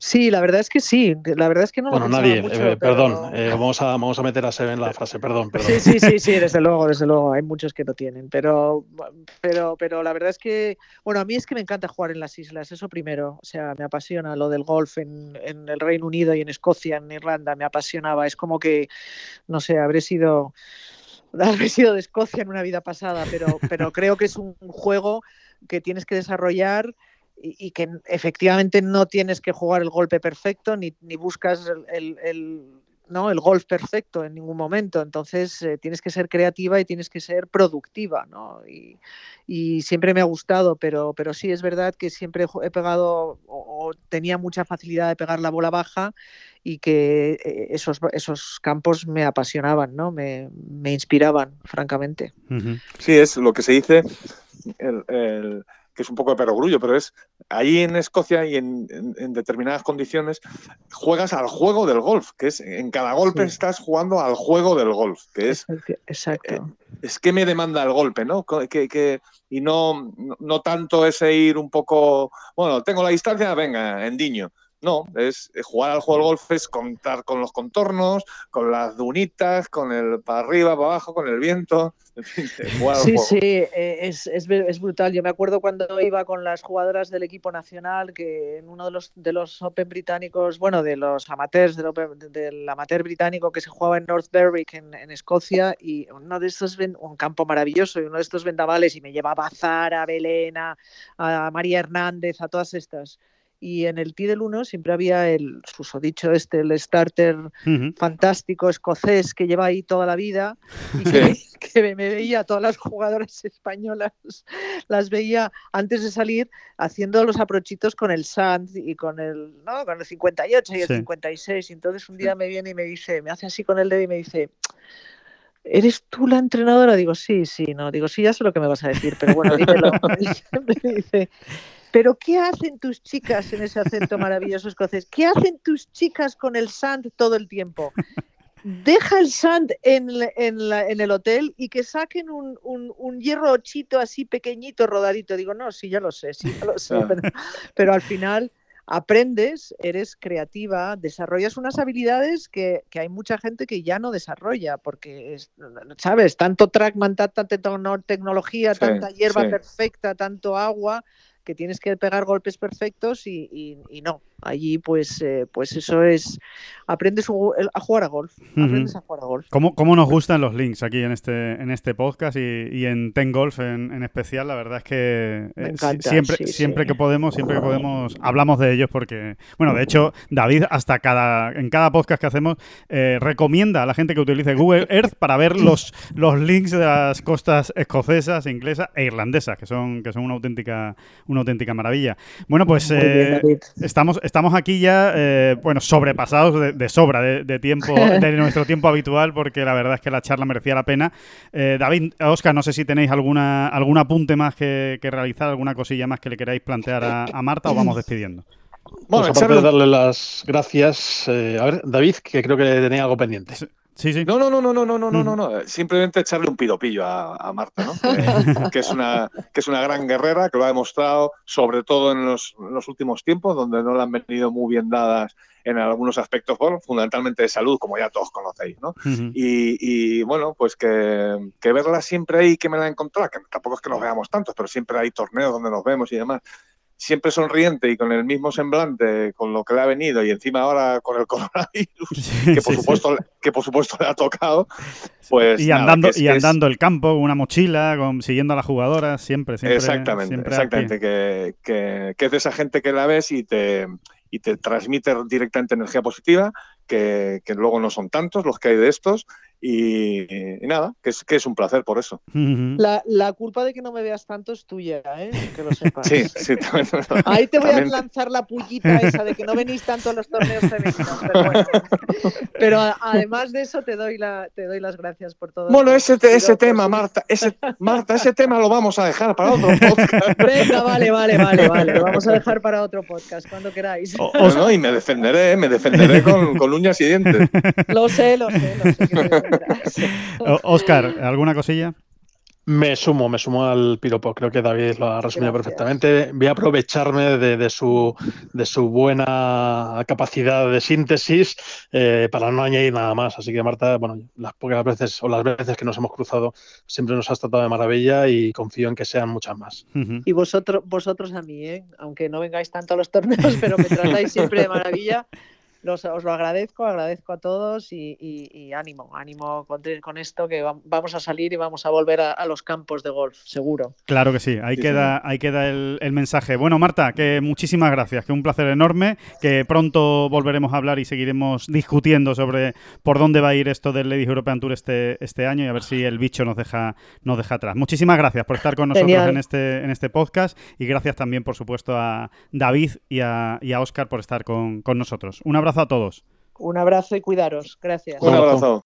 Sí, la verdad es que sí. La verdad es que no bueno, nadie, eh, perdón. Eh, vamos, a, vamos a meter a Seb en la frase, perdón, Sí, sí, sí, sí, desde luego, desde luego. Hay muchos que no tienen. Pero, pero, pero la verdad es que, bueno, a mí es que me encanta jugar en las islas, eso primero. O sea, me apasiona lo del golf en, en el Reino Unido y en Escocia, en Irlanda, me apasionaba. Es como que, no sé, habré sido habré sido de Escocia en una vida pasada, pero, pero creo que es un juego que tienes que desarrollar y, que efectivamente no tienes que jugar el golpe perfecto ni, ni buscas el, el, ¿no? el golf perfecto en ningún momento. Entonces eh, tienes que ser creativa y tienes que ser productiva. ¿no? Y, y, siempre me ha gustado, pero, pero sí es verdad que siempre he pegado o, tenía mucha facilidad de pegar la bola baja y que eh, esos, esos campos me apasionaban, ¿no? me, me inspiraban, francamente. Sí, es lo que se dice. el, el que es un poco de perogrullo, pero es ahí en Escocia y en, determinadas condiciones juegas al juego del golf, que es en cada golpe estás jugando al juego del golf, que es exacto. Eh, es que me demanda el golpe, ¿no? Que, y no, no tanto ese ir un poco, bueno, tengo la distancia, venga, en diño. No, es jugar al juego del golf es contar con los contornos, con las dunitas, con el para arriba, para abajo, con el viento. [laughs] sí, sí, eh, es, es, es, brutal. Yo me acuerdo cuando iba con las jugadoras del equipo nacional que en uno de los, de los Open británicos, bueno, de los amateurs, del, del amateur británico que se jugaba en North Berwick, en, en, Escocia, y uno de estos, un campo maravilloso, y uno de estos vendavales, y me llevaba a Zara, a Belén, a María Hernández, a todas estas y en el T del 1 siempre había el susodicho este, el starter Ujú. fantástico escocés que lleva ahí toda la vida y que, [laughs] que me veía todas las jugadoras españolas, las veía antes de salir haciendo los aprochitos con el Sand y con el, ¿no? con el 58 y el Sí. 56. Y entonces un día me viene y me dice, me hace así con el dedo y me dice, ¿eres tú la entrenadora? Digo, sí, sí, no. Digo, sí, ya sé lo que me vas a decir, pero bueno, dímelo. [laughs] [laughs] me dice, ¿pero qué hacen tus chicas en ese acento maravilloso escocés? ¿Qué hacen tus chicas con el sand todo el tiempo? Deja el sand en, en, la- en el hotel y que saquen un, un, un hierro ochito así pequeñito, rodadito. Digo, no, sí, ya lo sé, sí, ya lo sé. Pero, pero al final aprendes, eres creativa, desarrollas unas habilidades que, que hay mucha gente que ya no desarrolla, porque, es- ¿sabes? Tanto trackman, tanta tecno- tecnología, Sí, tanta hierba sí. perfecta, tanto agua, que tienes que pegar golpes perfectos y, y- y no. Allí, pues, eh, pues eso es. Aprendes a jugar a golf. Aprendes a jugar a golf. ¿Cómo, cómo nos gustan los links aquí en este, en este podcast y, y en Ten Golf en, en especial? La verdad es que eh, encanta, siempre, sí, siempre sí. que podemos, siempre que podemos, hablamos de ellos porque, bueno, de hecho, David hasta cada, en cada podcast que hacemos eh, recomienda a la gente que utilice Google Earth para ver los, los links de las costas escocesas, inglesas e irlandesas, que son, que son una auténtica, una auténtica maravilla. Bueno, pues bien. Estamos, estamos aquí ya, eh, bueno, sobrepasados de, de sobra de, de tiempo, [laughs] de nuestro tiempo habitual, porque la verdad es que la charla merecía la pena. Eh, David, Oscar, no sé si tenéis alguna algún apunte más que, que realizar, alguna cosilla más que le queráis plantear a, a Marta o vamos despidiendo. Bueno, Pues aparte de darle las gracias, eh, a ver, David, que creo que tenía algo pendiente. Sí, sí. No, no, no, no, no, no, no, no, no, no. Simplemente echarle un piropillo a, a Marta, ¿no? [laughs] Que, que es una, que es una gran guerrera, que lo ha demostrado, sobre todo en los, en los últimos tiempos, donde no le han venido muy bien dadas en algunos aspectos, bueno, fundamentalmente de salud, como ya todos conocéis, ¿no? Ujú. Y, y, bueno, pues que, que verla siempre ahí, que me la he encontrado, que tampoco es que nos veamos tantos, pero siempre hay torneos donde nos vemos y demás. Siempre sonriente y con el mismo semblante, con lo que le ha venido, y encima ahora con el coronavirus, [laughs] Sí, que por, sí, sí. supuesto, que por supuesto le ha tocado, pues. Y nada, andando, es- y que es- andando el campo, una mochila, con, siguiendo a las jugadoras, siempre, siempre. exactamente, siempre exactamente. Que, que- que es de esa gente que la ves y te, y te transmite directamente energía positiva, que, que luego no son tantos los que hay de estos. Y, y nada, que es, que es un placer por eso. La, la culpa de que no me veas tanto es tuya, ¿eh? Que lo sepas. Sí, sí, también. [laughs] Ahí te voy a lanzar la pullita esa de que no venís tanto a los torneos femeninos. Pero, bueno. Pero a- además de eso te doy la, te doy las gracias por todo. Bueno, ese, te- ese tema, pues, Marta, ese, [laughs] Marta, ese tema lo vamos a dejar para otro [laughs] podcast. Venga, vale, vale, vale, vale. Lo vamos a dejar para otro podcast, cuando queráis. O- No, y me defenderé, me defenderé con, con uñas y dientes. Lo sé, lo sé, lo sé que te [laughs] Oscar, ¿alguna cosilla? Me sumo, me sumo al piropo. Creo que David lo ha resumido Gracias. perfectamente. Voy a aprovecharme de, de su, de su buena capacidad de síntesis eh, para no añadir nada más. Así que, Marta, bueno, las pocas veces o las veces que nos hemos cruzado siempre nos has tratado de maravilla y confío en que sean muchas más. Ujú. Y vosotros, vosotros a mí, ¿eh? aunque no vengáis tanto a los torneos, pero me tratáis siempre de maravilla. Los- os lo agradezco, agradezco a todos y, y- y ánimo, ánimo con, con esto que va- vamos a salir y vamos a volver a, a los campos de golf, seguro. Claro que sí, ahí Sí, queda, ahí queda el, el mensaje. Bueno, Marta, que muchísimas gracias, que un placer enorme, que pronto volveremos a hablar y seguiremos discutiendo sobre por dónde va a ir esto del Ladies European Tour este, este año y a ver si el bicho nos deja, nos deja atrás. Muchísimas gracias por estar con nosotros Genial. en este, en este podcast y gracias también, por supuesto, a David y a, y a Oscar por estar con, con nosotros. Un abrazo a todos. Un abrazo y cuidaros. Gracias. Un abrazo.